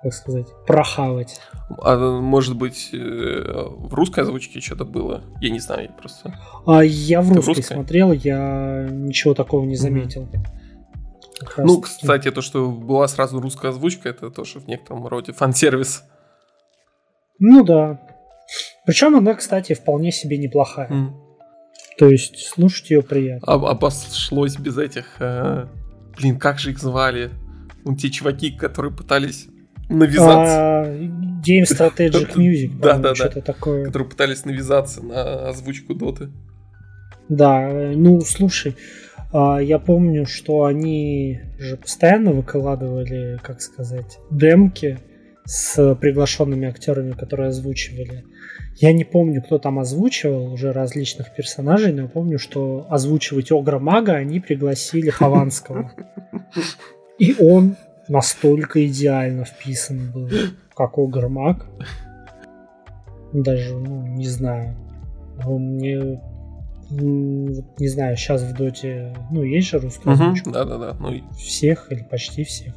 как сказать, прохавать. А может быть, э, в русской озвучке что-то было? Я не знаю, я просто... А я в русской, смотрел, я ничего такого не заметил. Mm-hmm. Ну, кстати, то, что была сразу русская озвучка, это тоже в некотором роде фан-сервис. Ну да. Причем она, кстати, вполне себе неплохая. Mm. То есть слушать ее приятно. А, обошлось без этих... Э... Блин, как же их звали? Ну, те чуваки, которые пытались навязаться. А, Game Strategic Music. Да, да, да. Что-то такое. Которые пытались навязаться на озвучку доты. Да, ну слушай, а, я помню, что они же постоянно выкладывали, как сказать, демки с приглашенными актерами, которые озвучивали. Я не помню, кто там озвучивал уже различных персонажей, но я помню, что озвучивать Огра Мага они пригласили Хованского. И он настолько идеально вписан был, как Огр Маг. Даже, ну, не знаю. Он мне не знаю, сейчас в доте, ну, есть же русская озвучка. Да, да, да. Ну... Всех или почти всех.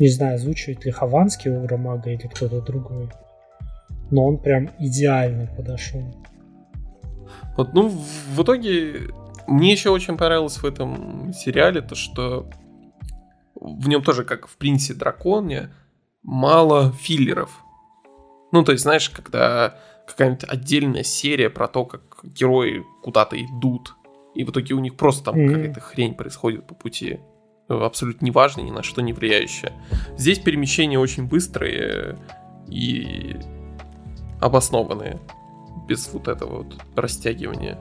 Не знаю, озвучивает ли Хованский Огра Мага или кто-то другой но он прям идеально подошел. Вот, ну, в итоге мне еще очень понравилось в этом сериале то, что в нем тоже, как в Принце Драконе, мало филлеров. Ну, то есть, знаешь, когда какая-нибудь отдельная серия про то, как герои куда-то идут, и в итоге у них просто там mm-hmm. какая-то хрень происходит по пути, абсолютно неважно, ни на что не влияющая. Здесь перемещения очень быстрые, и обоснованные, без вот этого вот растягивания.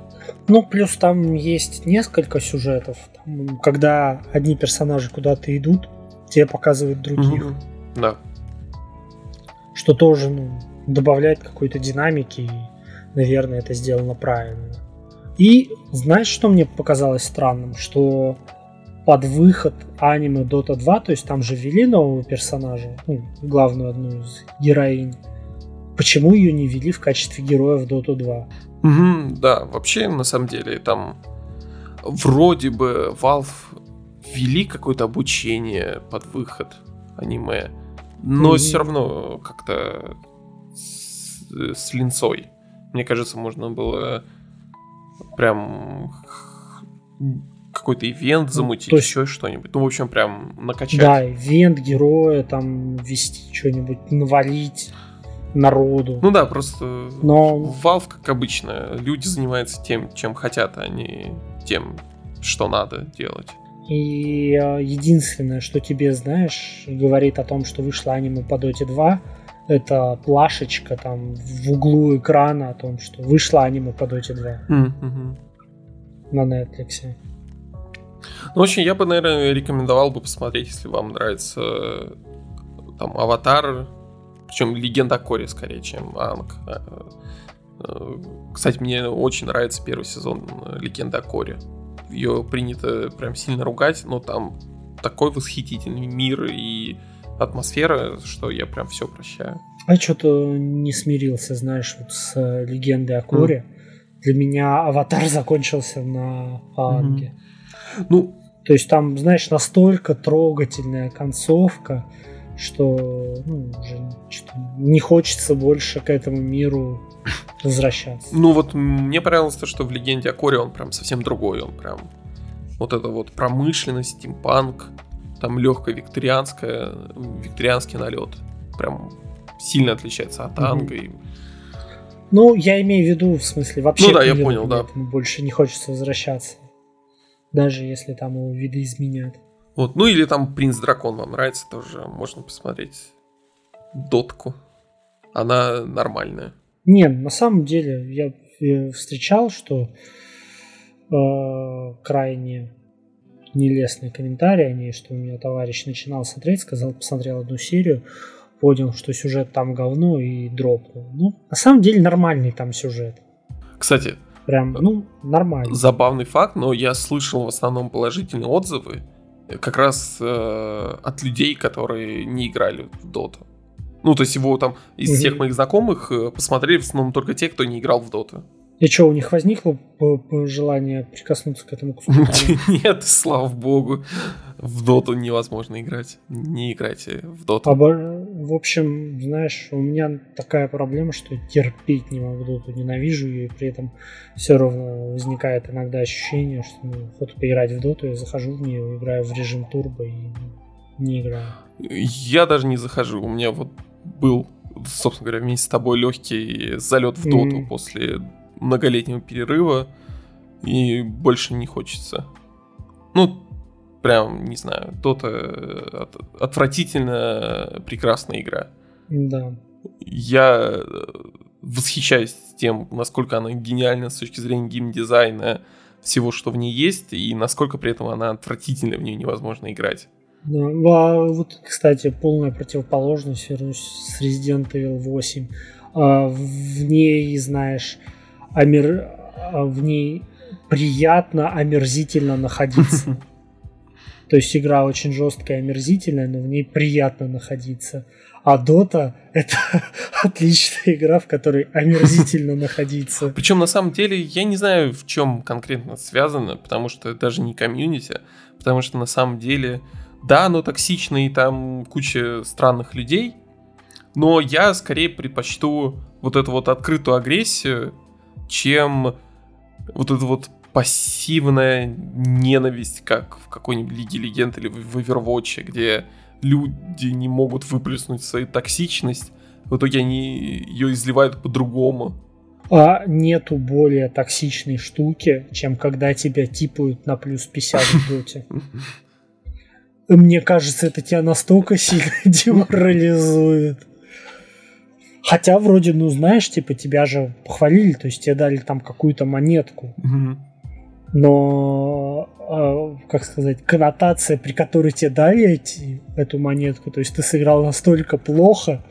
Ну, плюс там есть несколько сюжетов. Там, когда одни персонажи куда-то идут, тебе показывают других. Да. Что тоже ну, добавляет какой-то динамики, и, наверное, это сделано правильно. И знаешь, что мне показалось странным? Что под выход аниме Dota 2, то есть там же ввели нового персонажа, ну, главную одну из героинь, почему ее не ввели в качестве героя в Dota 2. Угу, да, вообще, на самом деле, там вроде бы Valve ввели какое-то обучение под выход аниме, но mm все равно как-то с, с линцой. Мне кажется, можно было прям какой-то ивент ну, замутить, То есть... еще что-нибудь. Ну, в общем, прям накачать. Да, ивент, героя, там, вести что-нибудь, навалить народу. Ну да, просто Но... Valve, как обычно, люди занимаются тем, чем хотят, а не тем, что надо делать. И а, единственное, что тебе, знаешь, говорит о том, что вышло аниме по Dota 2, это плашечка там в углу экрана о том, что вышло аниме по Dota 2 mm-hmm. на Netflix. Ну, очень я бы, наверное, рекомендовал бы посмотреть, если вам нравится там Аватар, причем легенда о Коре скорее, чем Анг. А, э, кстати, мне очень нравится первый сезон э, Легенды о Коре. Ее принято прям сильно ругать, но там такой восхитительный мир и атмосфера, что я прям все прощаю. А что-то не смирился, знаешь, вот с э, легендой о Коре. Mm. Для меня аватар закончился на Анге. Mm-hmm. Ну, то есть там, знаешь, настолько трогательная концовка, что ну, уже не хочется больше к этому миру возвращаться. Ну вот мне понравилось то, что в Легенде о Коре он прям совсем другой, он прям вот это вот промышленность, стимпанк, там легкая викторианская, викторианский налет, прям сильно отличается от Анга. Угу. Ну, я имею в виду, в смысле, вообще... Ну да, я понял, да. Больше не хочется возвращаться. Даже если там его виды изменят. Вот, ну или там Принц Дракон вам нравится, тоже можно посмотреть. Дотку. Она нормальная. Нет, на самом деле я, я встречал, что э, крайне нелестные комментарии о ней, что у меня товарищ начинал смотреть, сказал, посмотрел одну серию, понял, что сюжет там говно и дропнул. Ну, на самом деле нормальный там сюжет. Кстати, прям, ну, нормально. Забавный факт, но я слышал в основном положительные отзывы как раз э, от людей, которые не играли в Dota. Ну, то есть его там из угу. всех моих знакомых э, посмотрели в основном только те, кто не играл в Dota. И что, у них возникло желание прикоснуться к этому куску? Нет, слава богу. В доту невозможно играть. Не играйте в доту. Обо... В общем, знаешь, у меня такая проблема, что терпеть не могу доту, ненавижу ее, и при этом все равно возникает иногда ощущение, что ну, вот поиграть в доту, я захожу в нее, играю в режим турбо и не играю. Я даже не захожу. У меня вот был, собственно говоря, вместе с тобой легкий залет в доту mm-hmm. после многолетнего перерыва, и больше не хочется. Ну, прям, не знаю, то-то от, отвратительно прекрасная игра. Да. Я э, восхищаюсь тем, насколько она гениальна с точки зрения геймдизайна, всего, что в ней есть, и насколько при этом она отвратительна, в нее невозможно играть. Ну, а вот, кстати, полная противоположность, вернусь с Resident Evil 8. А, в ней, знаешь, омер... А, в ней приятно, омерзительно находиться. То есть игра очень жесткая, омерзительная, но в ней приятно находиться. А Дота — это отличная игра, в которой омерзительно находиться. Причем на самом деле я не знаю, в чем конкретно связано, потому что это даже не комьюнити, потому что на самом деле, да, оно токсично и там куча странных людей, но я скорее предпочту вот эту вот открытую агрессию, чем вот эту вот пассивная ненависть, как в какой-нибудь Лиге Легенд или в Overwatch, где люди не могут выплеснуть свою токсичность, в итоге они ее изливают по-другому. А нету более токсичной штуки, чем когда тебя типают на плюс 50 в доте. Мне кажется, это тебя настолько сильно деморализует. Хотя вроде, ну знаешь, типа тебя же похвалили, то есть тебе дали там какую-то монетку. Угу но, э, как сказать, коннотация, при которой тебе дали эти, эту монетку, то есть ты сыграл настолько плохо,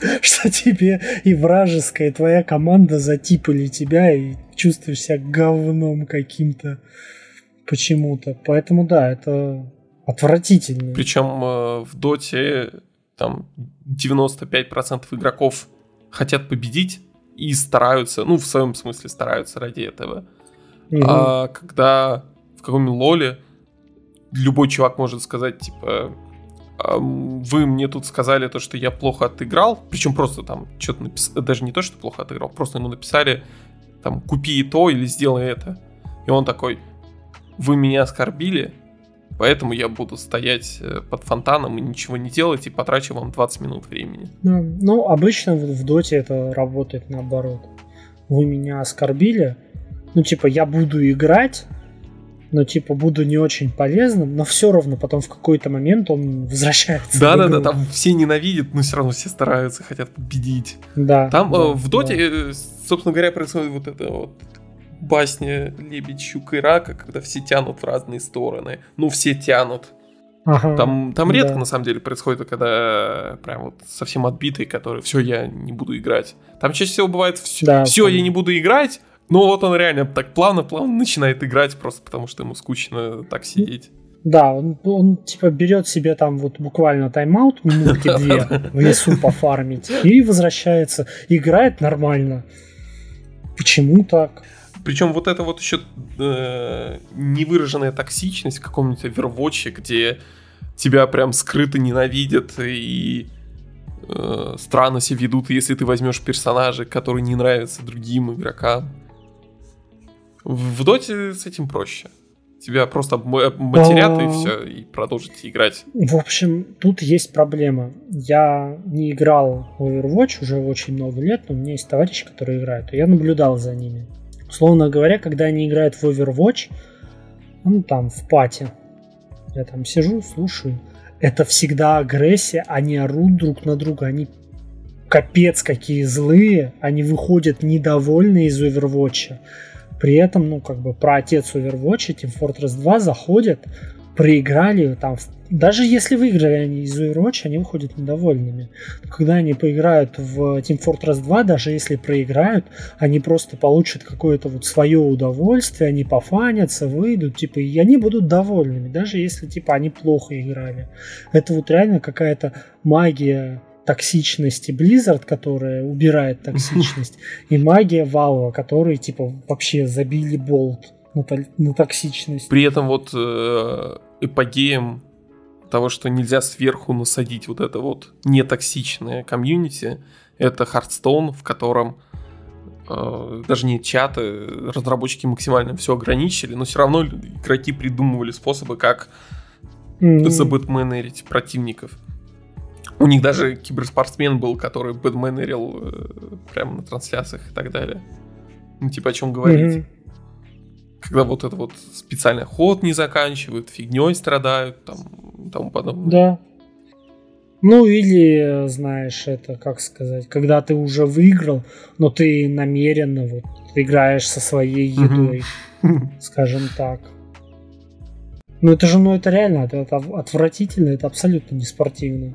что тебе и вражеская, и твоя команда затипали тебя, и чувствуешь себя говном каким-то почему-то. Поэтому да, это отвратительно. Причем э, в доте там 95% игроков хотят победить и стараются, ну, в своем смысле стараются ради этого. Угу. А когда в каком-нибудь лоле любой чувак может сказать, типа, вы мне тут сказали то, что я плохо отыграл, причем просто там что-то написали, даже не то, что плохо отыграл, просто ему написали, там, купи то или сделай это. И он такой, вы меня оскорбили, поэтому я буду стоять э, под фонтаном и ничего не делать, и потрачу вам 20 минут времени. Ну, ну обычно в, в доте это работает наоборот. Вы меня оскорбили, ну, типа, я буду играть, но, типа, буду не очень полезным, но все равно потом в какой-то момент он возвращается. Да-да-да, там все ненавидят, но все равно все стараются, хотят победить. Да. Там да, э, в Доте, да. Э, собственно говоря, происходит вот это вот басня Лебедь, Щука и Рака, когда все тянут в разные стороны. Ну, все тянут. Ага, там там редко, да. на самом деле, происходит, когда прям вот совсем отбитые, которые все, я не буду играть. Там чаще всего бывает все, да, все я не буду играть, ну вот он реально так плавно-плавно начинает играть, просто потому что ему скучно так сидеть. Да, он, он типа берет себе там вот буквально тайм-аут, минутки две в лесу пофармить, и возвращается. Играет нормально. Почему так? Причем вот это вот еще э, невыраженная токсичность в каком-нибудь Overwatch, где тебя прям скрыто ненавидят и э, странно себя ведут, если ты возьмешь персонажа, который не нравится другим игрокам. В доте с этим проще. Тебя просто матерят и а. все, и продолжите играть. В общем, тут есть проблема. Я не играл в Overwatch уже очень много лет, но у меня есть товарищи, которые играют, и я наблюдал за ними. Условно говоря, когда они играют в Overwatch, ну там, в пати, я там сижу, слушаю, это всегда агрессия, они орут друг на друга, они капец какие злые, они выходят недовольные из Overwatch. При этом, ну, как бы про отец Overwatch, Team Fortress 2 заходят, проиграли там, даже если выиграли они из Overwatch, они выходят недовольными. Когда они поиграют в Team Fortress 2, даже если проиграют, они просто получат какое-то вот свое удовольствие, они пофанятся, выйдут, типа, и они будут довольными, даже если, типа, они плохо играли. Это вот реально какая-то магия токсичности Blizzard, которая убирает токсичность, и магия Valve, которые типа вообще забили болт на, на токсичность. При этом вот э, эпогеем того, что нельзя сверху насадить вот это вот нетоксичное комьюнити, это Hearthstone, в котором э, даже не чаты, разработчики максимально все ограничили, но все равно игроки придумывали способы, как mm-hmm. забэтменерить противников. У них даже киберспортсмен был, который бэдменерил э, прямо на трансляциях и так далее. Ну, типа, о чем говорить. Mm-hmm. Когда вот это вот специальный ход не заканчивают, фигней страдают, там, тому подобное. Да. Ну, или, знаешь, это, как сказать, когда ты уже выиграл, но ты намеренно вот играешь со своей едой. Mm-hmm. скажем так. Ну это же, ну это реально, это, это отвратительно, это абсолютно не спортивно.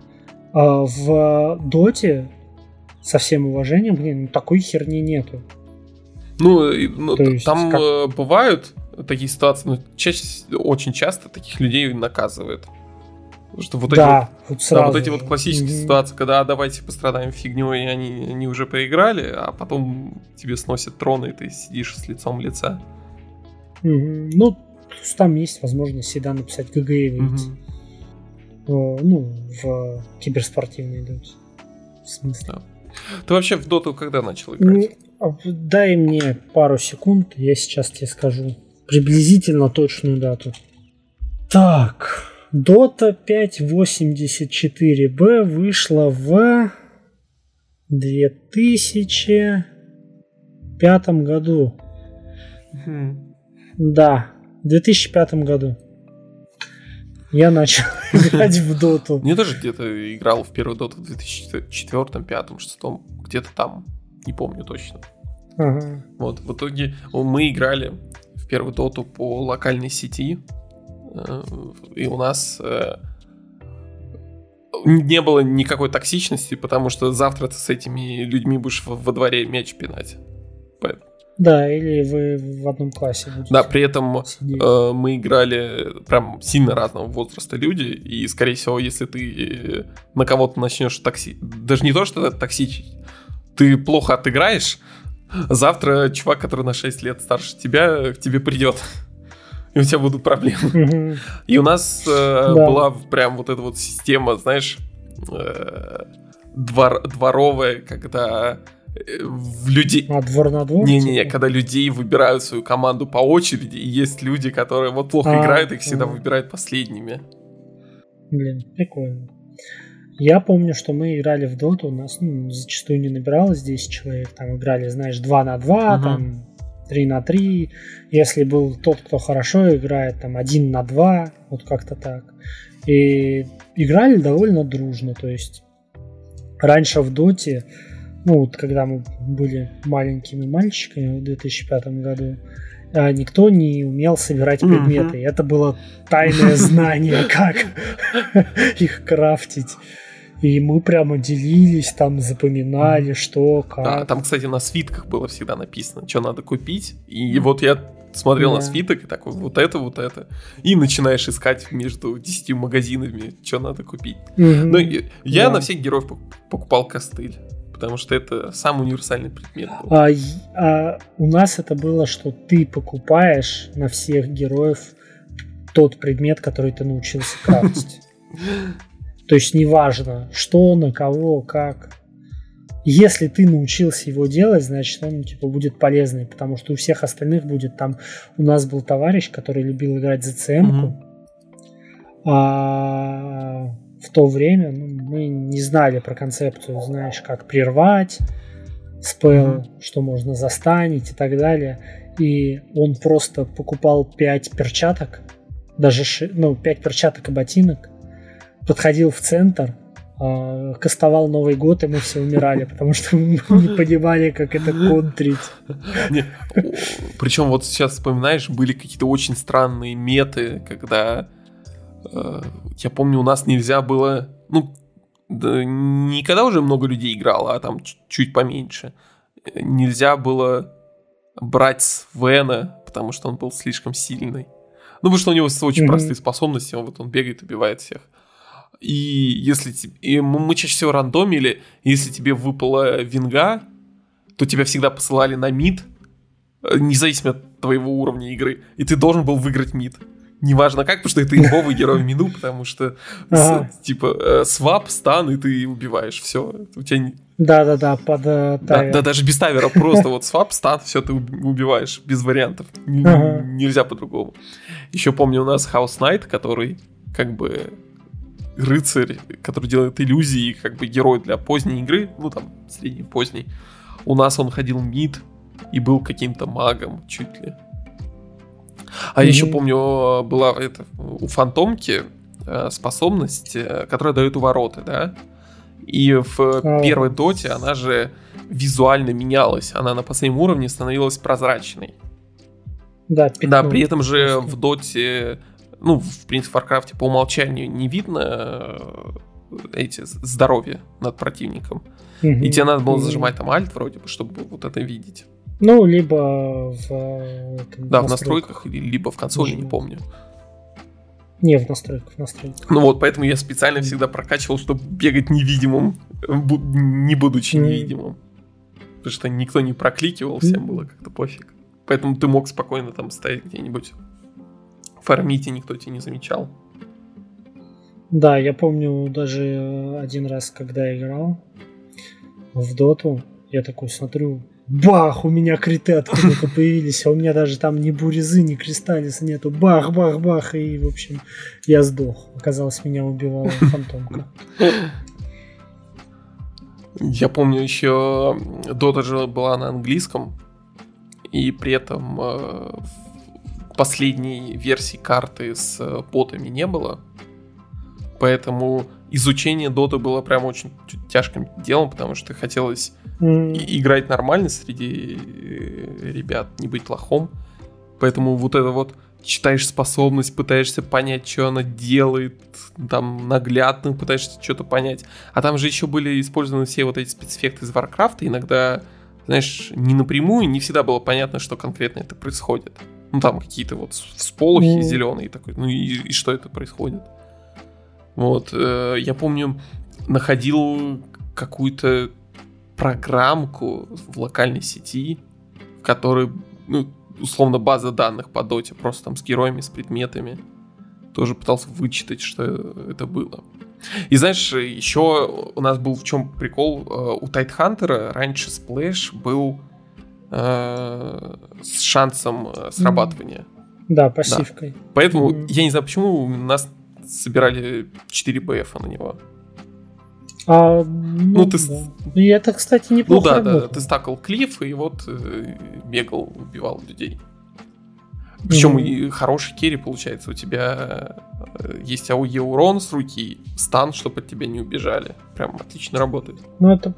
А в Доте, со всем уважением, блин, такой херни нету. Ну, ну есть, там как... Э, бывают такие ситуации, но чаще, очень часто таких людей наказывают. Что вот, да, эти, вот, сразу да, вот эти вот классические mm-hmm. ситуации, когда «А, давайте пострадаем фигней, и они, они уже поиграли, а потом тебе сносят трон, и ты сидишь с лицом лица. Mm-hmm. Ну, там есть возможность всегда написать ГГ и выйти. Mm-hmm. Ну, в киберспортивный доте. В смысле. Да. Ты вообще в доту когда начал играть? Ну, дай мне пару секунд, я сейчас тебе скажу приблизительно точную дату. Так, Dota 5.84b вышла в 2005 году. Угу. Да, в 2005 году. Я начал играть в доту. Мне тоже где-то играл в первую доту в 2004, 2005, 2006, где-то там. Не помню точно. Ага. Вот, в итоге мы играли в первую доту по локальной сети. Э, и у нас э, не было никакой токсичности, потому что завтра ты с этими людьми будешь во дворе мяч пинать. Да, или вы в одном классе будете. Да, при этом э, мы играли прям сильно разного возраста люди, и, скорее всего, если ты э, на кого-то начнешь такси... Даже не то, что токсичить, ты плохо отыграешь, завтра чувак, который на 6 лет старше тебя, к тебе придет. И у тебя будут проблемы. И у нас э, да. была прям вот эта вот система, знаешь, э, двор, дворовая, когда людей... А двор на двор? Не-не-не, типа? когда людей выбирают свою команду по очереди, и есть люди, которые вот плохо а, играют, их всегда а. выбирают последними. Блин, прикольно. Я помню, что мы играли в доту, у нас ну, зачастую не набиралось 10 человек, там играли, знаешь, 2 на 2, угу. там 3 на 3. Если был тот, кто хорошо играет, там 1 на 2, вот как-то так. И играли довольно дружно, то есть раньше в доте ну вот когда мы были маленькими мальчиками в 2005 году, а, никто не умел собирать предметы. Mm-hmm. Это было тайное знание, как их крафтить. И мы прямо делились, там запоминали, mm-hmm. что, как. Да, там, кстати, на свитках было всегда написано, что надо купить. И вот я смотрел да. на свиток и такой, вот это, вот это. И начинаешь искать между 10 магазинами, что надо купить. Mm-hmm. Но я, да. на всех героев покупал костыль потому что это самый универсальный предмет был. А, а у нас это было, что ты покупаешь на всех героев тот предмет, который ты научился крафтить. То есть неважно, что, на кого, как. Если ты научился его делать, значит он типа будет полезный, потому что у всех остальных будет там. У нас был товарищ, который любил играть за ЦМ-ку, а в то время ну, мы не знали про концепцию, знаешь, как прервать спел, mm-hmm. что можно застанить и так далее. И он просто покупал 5 перчаток, даже ши, ну, 5 перчаток и ботинок, подходил в центр, э, кастовал Новый год, и мы все умирали, потому что мы не понимали, как это контрить. Причем вот сейчас вспоминаешь, были какие-то очень странные меты, когда Э, я помню, у нас нельзя было, ну, да, никогда уже много людей играло, а там чуть поменьше. Нельзя было брать Свена, потому что он был слишком сильный. Ну, потому что у него очень mm-hmm. простые способности, он вот он бегает, убивает всех. И если и мы чаще всего рандомили, если тебе выпала винга, то тебя всегда посылали на мид, э, независимо от твоего уровня игры, и ты должен был выиграть мид неважно как, потому что это имбовый герой мину, потому что ага. с, типа э, свап, стан, и ты убиваешь. Все. У тебя да-да-да, под э, да, да, даже без тавера, просто вот свап, стан, все ты убиваешь, без вариантов. Ага. Нельзя по-другому. Еще помню у нас House Knight, который как бы рыцарь, который делает иллюзии, как бы герой для поздней игры, ну там, средней поздней. У нас он ходил мид и был каким-то магом чуть ли. А mm-hmm. еще помню, была это, у фантомки э, способность, э, которая дает увороты, да? И в первой доте она же визуально менялась. Она на последнем уровне становилась прозрачной. Да, да, при этом же в доте, ну, в принципе, в Warcraft по умолчанию не видно э, эти здоровья над противником. Угу. И тебе надо было зажимать там альт вроде бы, чтобы вот это видеть. Ну, либо в... Э, там, да, в настройках, либо в консоли, не помню. Не, в настройках, в настройках. Ну вот, поэтому я специально всегда прокачивал, чтобы бегать невидимым, не будучи невидимым. Потому что никто не прокликивал, всем было как-то пофиг. Поэтому ты мог спокойно там стоять где-нибудь фармить, и никто тебя не замечал. Да, я помню даже один раз, когда играл в доту, я такой смотрю, бах, у меня криты откуда-то появились, а у меня даже там ни бурезы, ни кристаллиса нету. Бах, бах, бах, и, в общем, я сдох. Оказалось, меня убивала фантомка. Я помню еще Дота же была на английском, и при этом э, последней версии карты с э, ботами не было. Поэтому изучение Доты было прям очень тяжким делом, потому что хотелось mm. играть нормально среди э, ребят, не быть лохом. Поэтому вот это вот читаешь способность, пытаешься понять, что она делает, там наглядно пытаешься что-то понять. А там же еще были использованы все вот эти спецэффекты из Варкрафта, иногда, знаешь, не напрямую, не всегда было понятно, что конкретно это происходит. Ну там какие-то вот всполохи mm. зеленые такой, ну и, и что это происходит. Вот, э, я помню, находил какую-то программку в локальной сети, в которой, ну, условно, база данных по доте, просто там с героями, с предметами. Тоже пытался вычитать, что это было. И знаешь, еще у нас был в чем прикол, э, у Тайдхантера раньше splash был э, с шансом э, срабатывания. Да, пассивкой. Да. Поэтому mm-hmm. я не знаю, почему у нас собирали 4 БФ на него. А, ну, ну, ты... Да. И это, кстати, неплохо Ну да, работало. да, ты стакал клиф и вот э, бегал, убивал людей. Причем mm-hmm. и хороший керри получается. У тебя э, есть АОЕ урон с руки, стан, чтобы от тебя не убежали. Прям отлично работает. Ну это,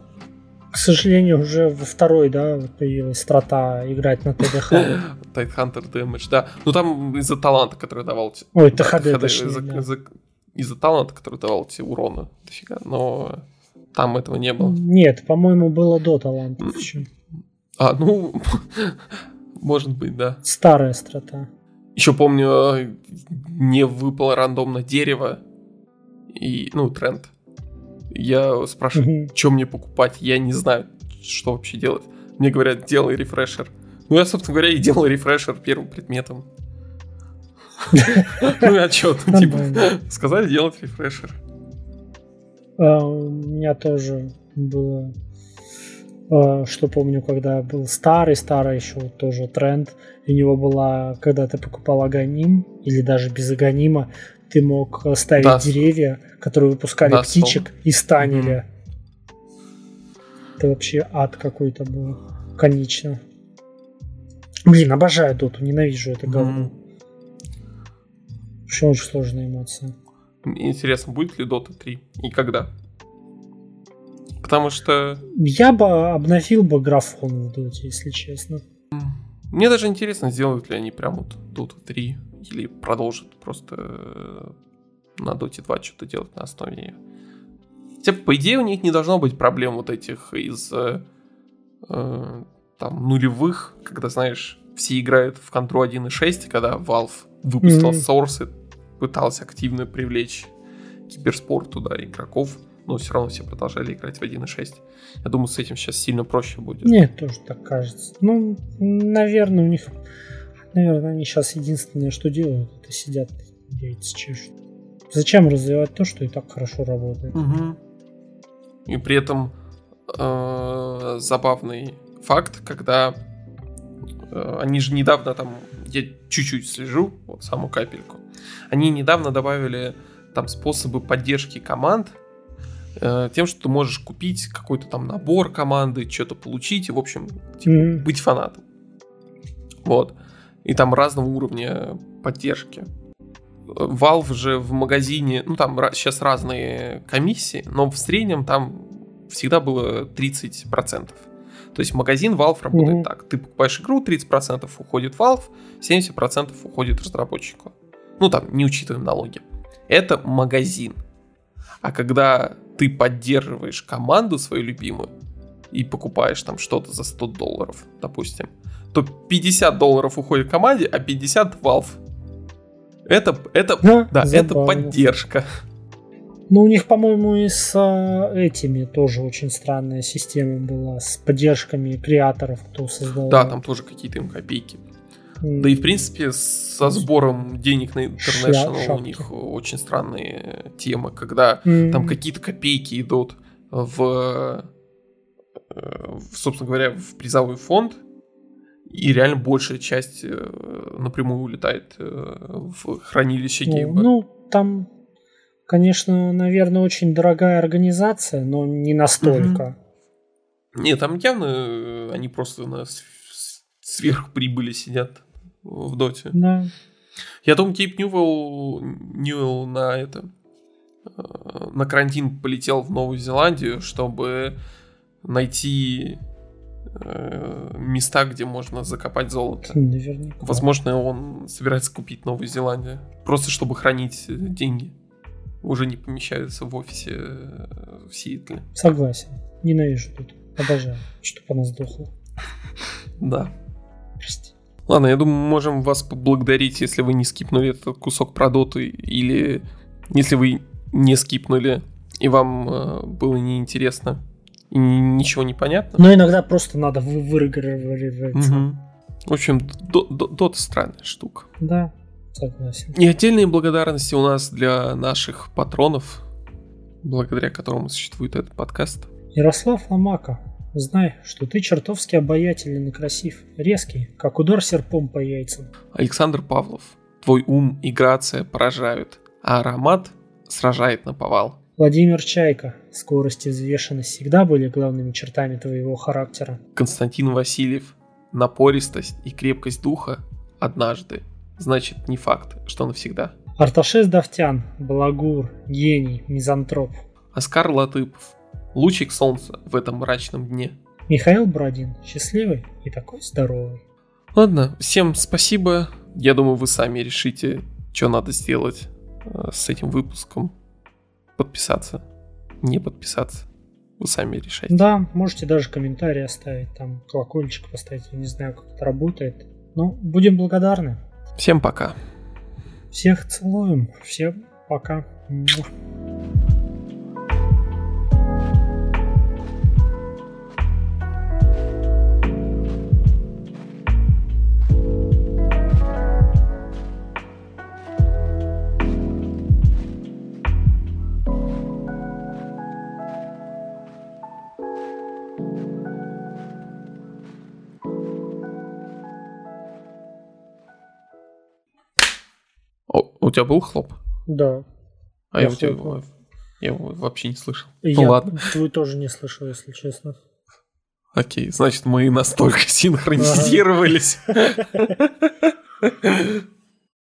к сожалению, уже во второй, да, появилась страта играть на ТДХ. Тайтхантер Damage, да. Ну там из-за таланта, который давал тебе. Ой, ТХД, из-за таланта, который давал тебе урона дофига, но там этого не было. Нет, по-моему, было до таланта еще. А, ну, может быть, да. Старая страта. Еще помню, не выпало рандомно дерево и, ну, тренд. Я спрашиваю, что мне покупать, я не знаю, что вообще делать. Мне говорят, делай рефрешер. Ну, я, собственно говоря, и делал рефрешер первым предметом. Ну а что, типа, сказали делать рефрешер. А, у меня тоже было, а, что помню, когда был старый, старый еще тоже тренд, у него была, когда ты покупал аганим, или даже без аганима, ты мог ставить да. деревья, которые выпускали да, птичек сон. и станили. Это вообще ад какой-то был, конечно. Блин, обожаю доту, ненавижу это говно. Mm-hmm. Вообще очень сложная эмоция. Интересно, будет ли Dota 3 и когда? Потому что... Я бы обновил бы графон в Доте, если честно. Мне даже интересно, сделают ли они прям вот Dota 3 или продолжат просто э, на Dota 2 что-то делать на основе нее. Хотя, по идее, у них не должно быть проблем вот этих из э, э там нулевых, когда, знаешь, все играют в Control 1.6, когда Valve выпустил mm-hmm. Source и пытался активно привлечь киберспорт туда игроков, но все равно все продолжали играть в 1.6. Я думаю, с этим сейчас сильно проще будет. Нет, тоже так кажется. Ну, наверное, у них... Наверное, они сейчас единственное, что делают, это сидят яйца чешут. Зачем развивать то, что и так хорошо работает? Угу. И при этом э, забавный факт, когда э, они же недавно там я чуть-чуть слежу, вот саму капельку. Они недавно добавили там способы поддержки команд э, тем, что ты можешь купить какой-то там набор команды, что-то получить и, в общем, типа, mm-hmm. быть фанатом. Вот. И там разного уровня поддержки. Valve же в магазине, ну там сейчас разные комиссии, но в среднем там всегда было 30%. То есть магазин Valve работает угу. так. Ты покупаешь игру, 30% уходит Valve, 70% уходит разработчику. Ну там, не учитываем налоги. Это магазин. А когда ты поддерживаешь команду свою любимую и покупаешь там что-то за 100 долларов, допустим, то 50 долларов уходит команде, а 50 Valve. Это, это, да, да это поддержка. Ну, у них, по-моему, и с а, этими тоже очень странная система была, с поддержками креаторов, кто создал. Да, там тоже какие-то им копейки. Mm. Да и, в принце, со сбором денег на International у них очень странные темы, когда mm. там какие-то копейки идут э, в, собственно говоря, в призовой фонд, и реально большая часть э, напрямую улетает э, в хранилище гейма. Ну, там Конечно, наверное, очень дорогая организация, но не настолько. Угу. Нет, там явно э, они просто на сверхприбыли сидят в доте. Да. Я думаю, Кейп Ньюэлл, Ньюэлл на это на карантин полетел в Новую Зеландию, чтобы найти места, где можно закопать золото. Наверняка. Возможно, он собирается купить Новую Зеландию. Просто чтобы хранить деньги уже не помещаются в офисе э, в Сиэтле. Согласен. Ненавижу тут. Обожаю, чтобы она сдохла. Да. Прости. Ладно, я думаю, можем вас поблагодарить, если вы не скипнули этот кусок про доту, или если вы не скипнули, и вам э, было неинтересно, и ничего не понятно. Но иногда просто надо вы выигрывать. Угу. В общем, дота странная штука. Да. Согласен. И отдельные благодарности у нас для наших патронов, благодаря которым существует этот подкаст. Ярослав Ломака, знай, что ты чертовски обаятелен и красив, резкий, как удар серпом по яйцам. Александр Павлов, твой ум и грация поражают, а аромат сражает на повал. Владимир Чайка, скорость и взвешенность всегда были главными чертами твоего характера. Константин Васильев, напористость и крепкость духа однажды значит не факт, что навсегда. Арташес Давтян, Балагур, гений, мизантроп. Оскар Латыпов, лучик солнца в этом мрачном дне. Михаил Бродин, счастливый и такой здоровый. Ладно, всем спасибо. Я думаю, вы сами решите, что надо сделать э, с этим выпуском. Подписаться, не подписаться. Вы сами решайте. Да, можете даже комментарий оставить, там колокольчик поставить, я не знаю, как это работает. Но будем благодарны. Всем пока. Всех целуем. Всем пока. Тебя был хлоп? Да. А я, я, тебя, его, я его вообще не слышал. И ну я ладно. Твой тоже не слышал, если честно. Окей, значит, мы настолько синхронизировались.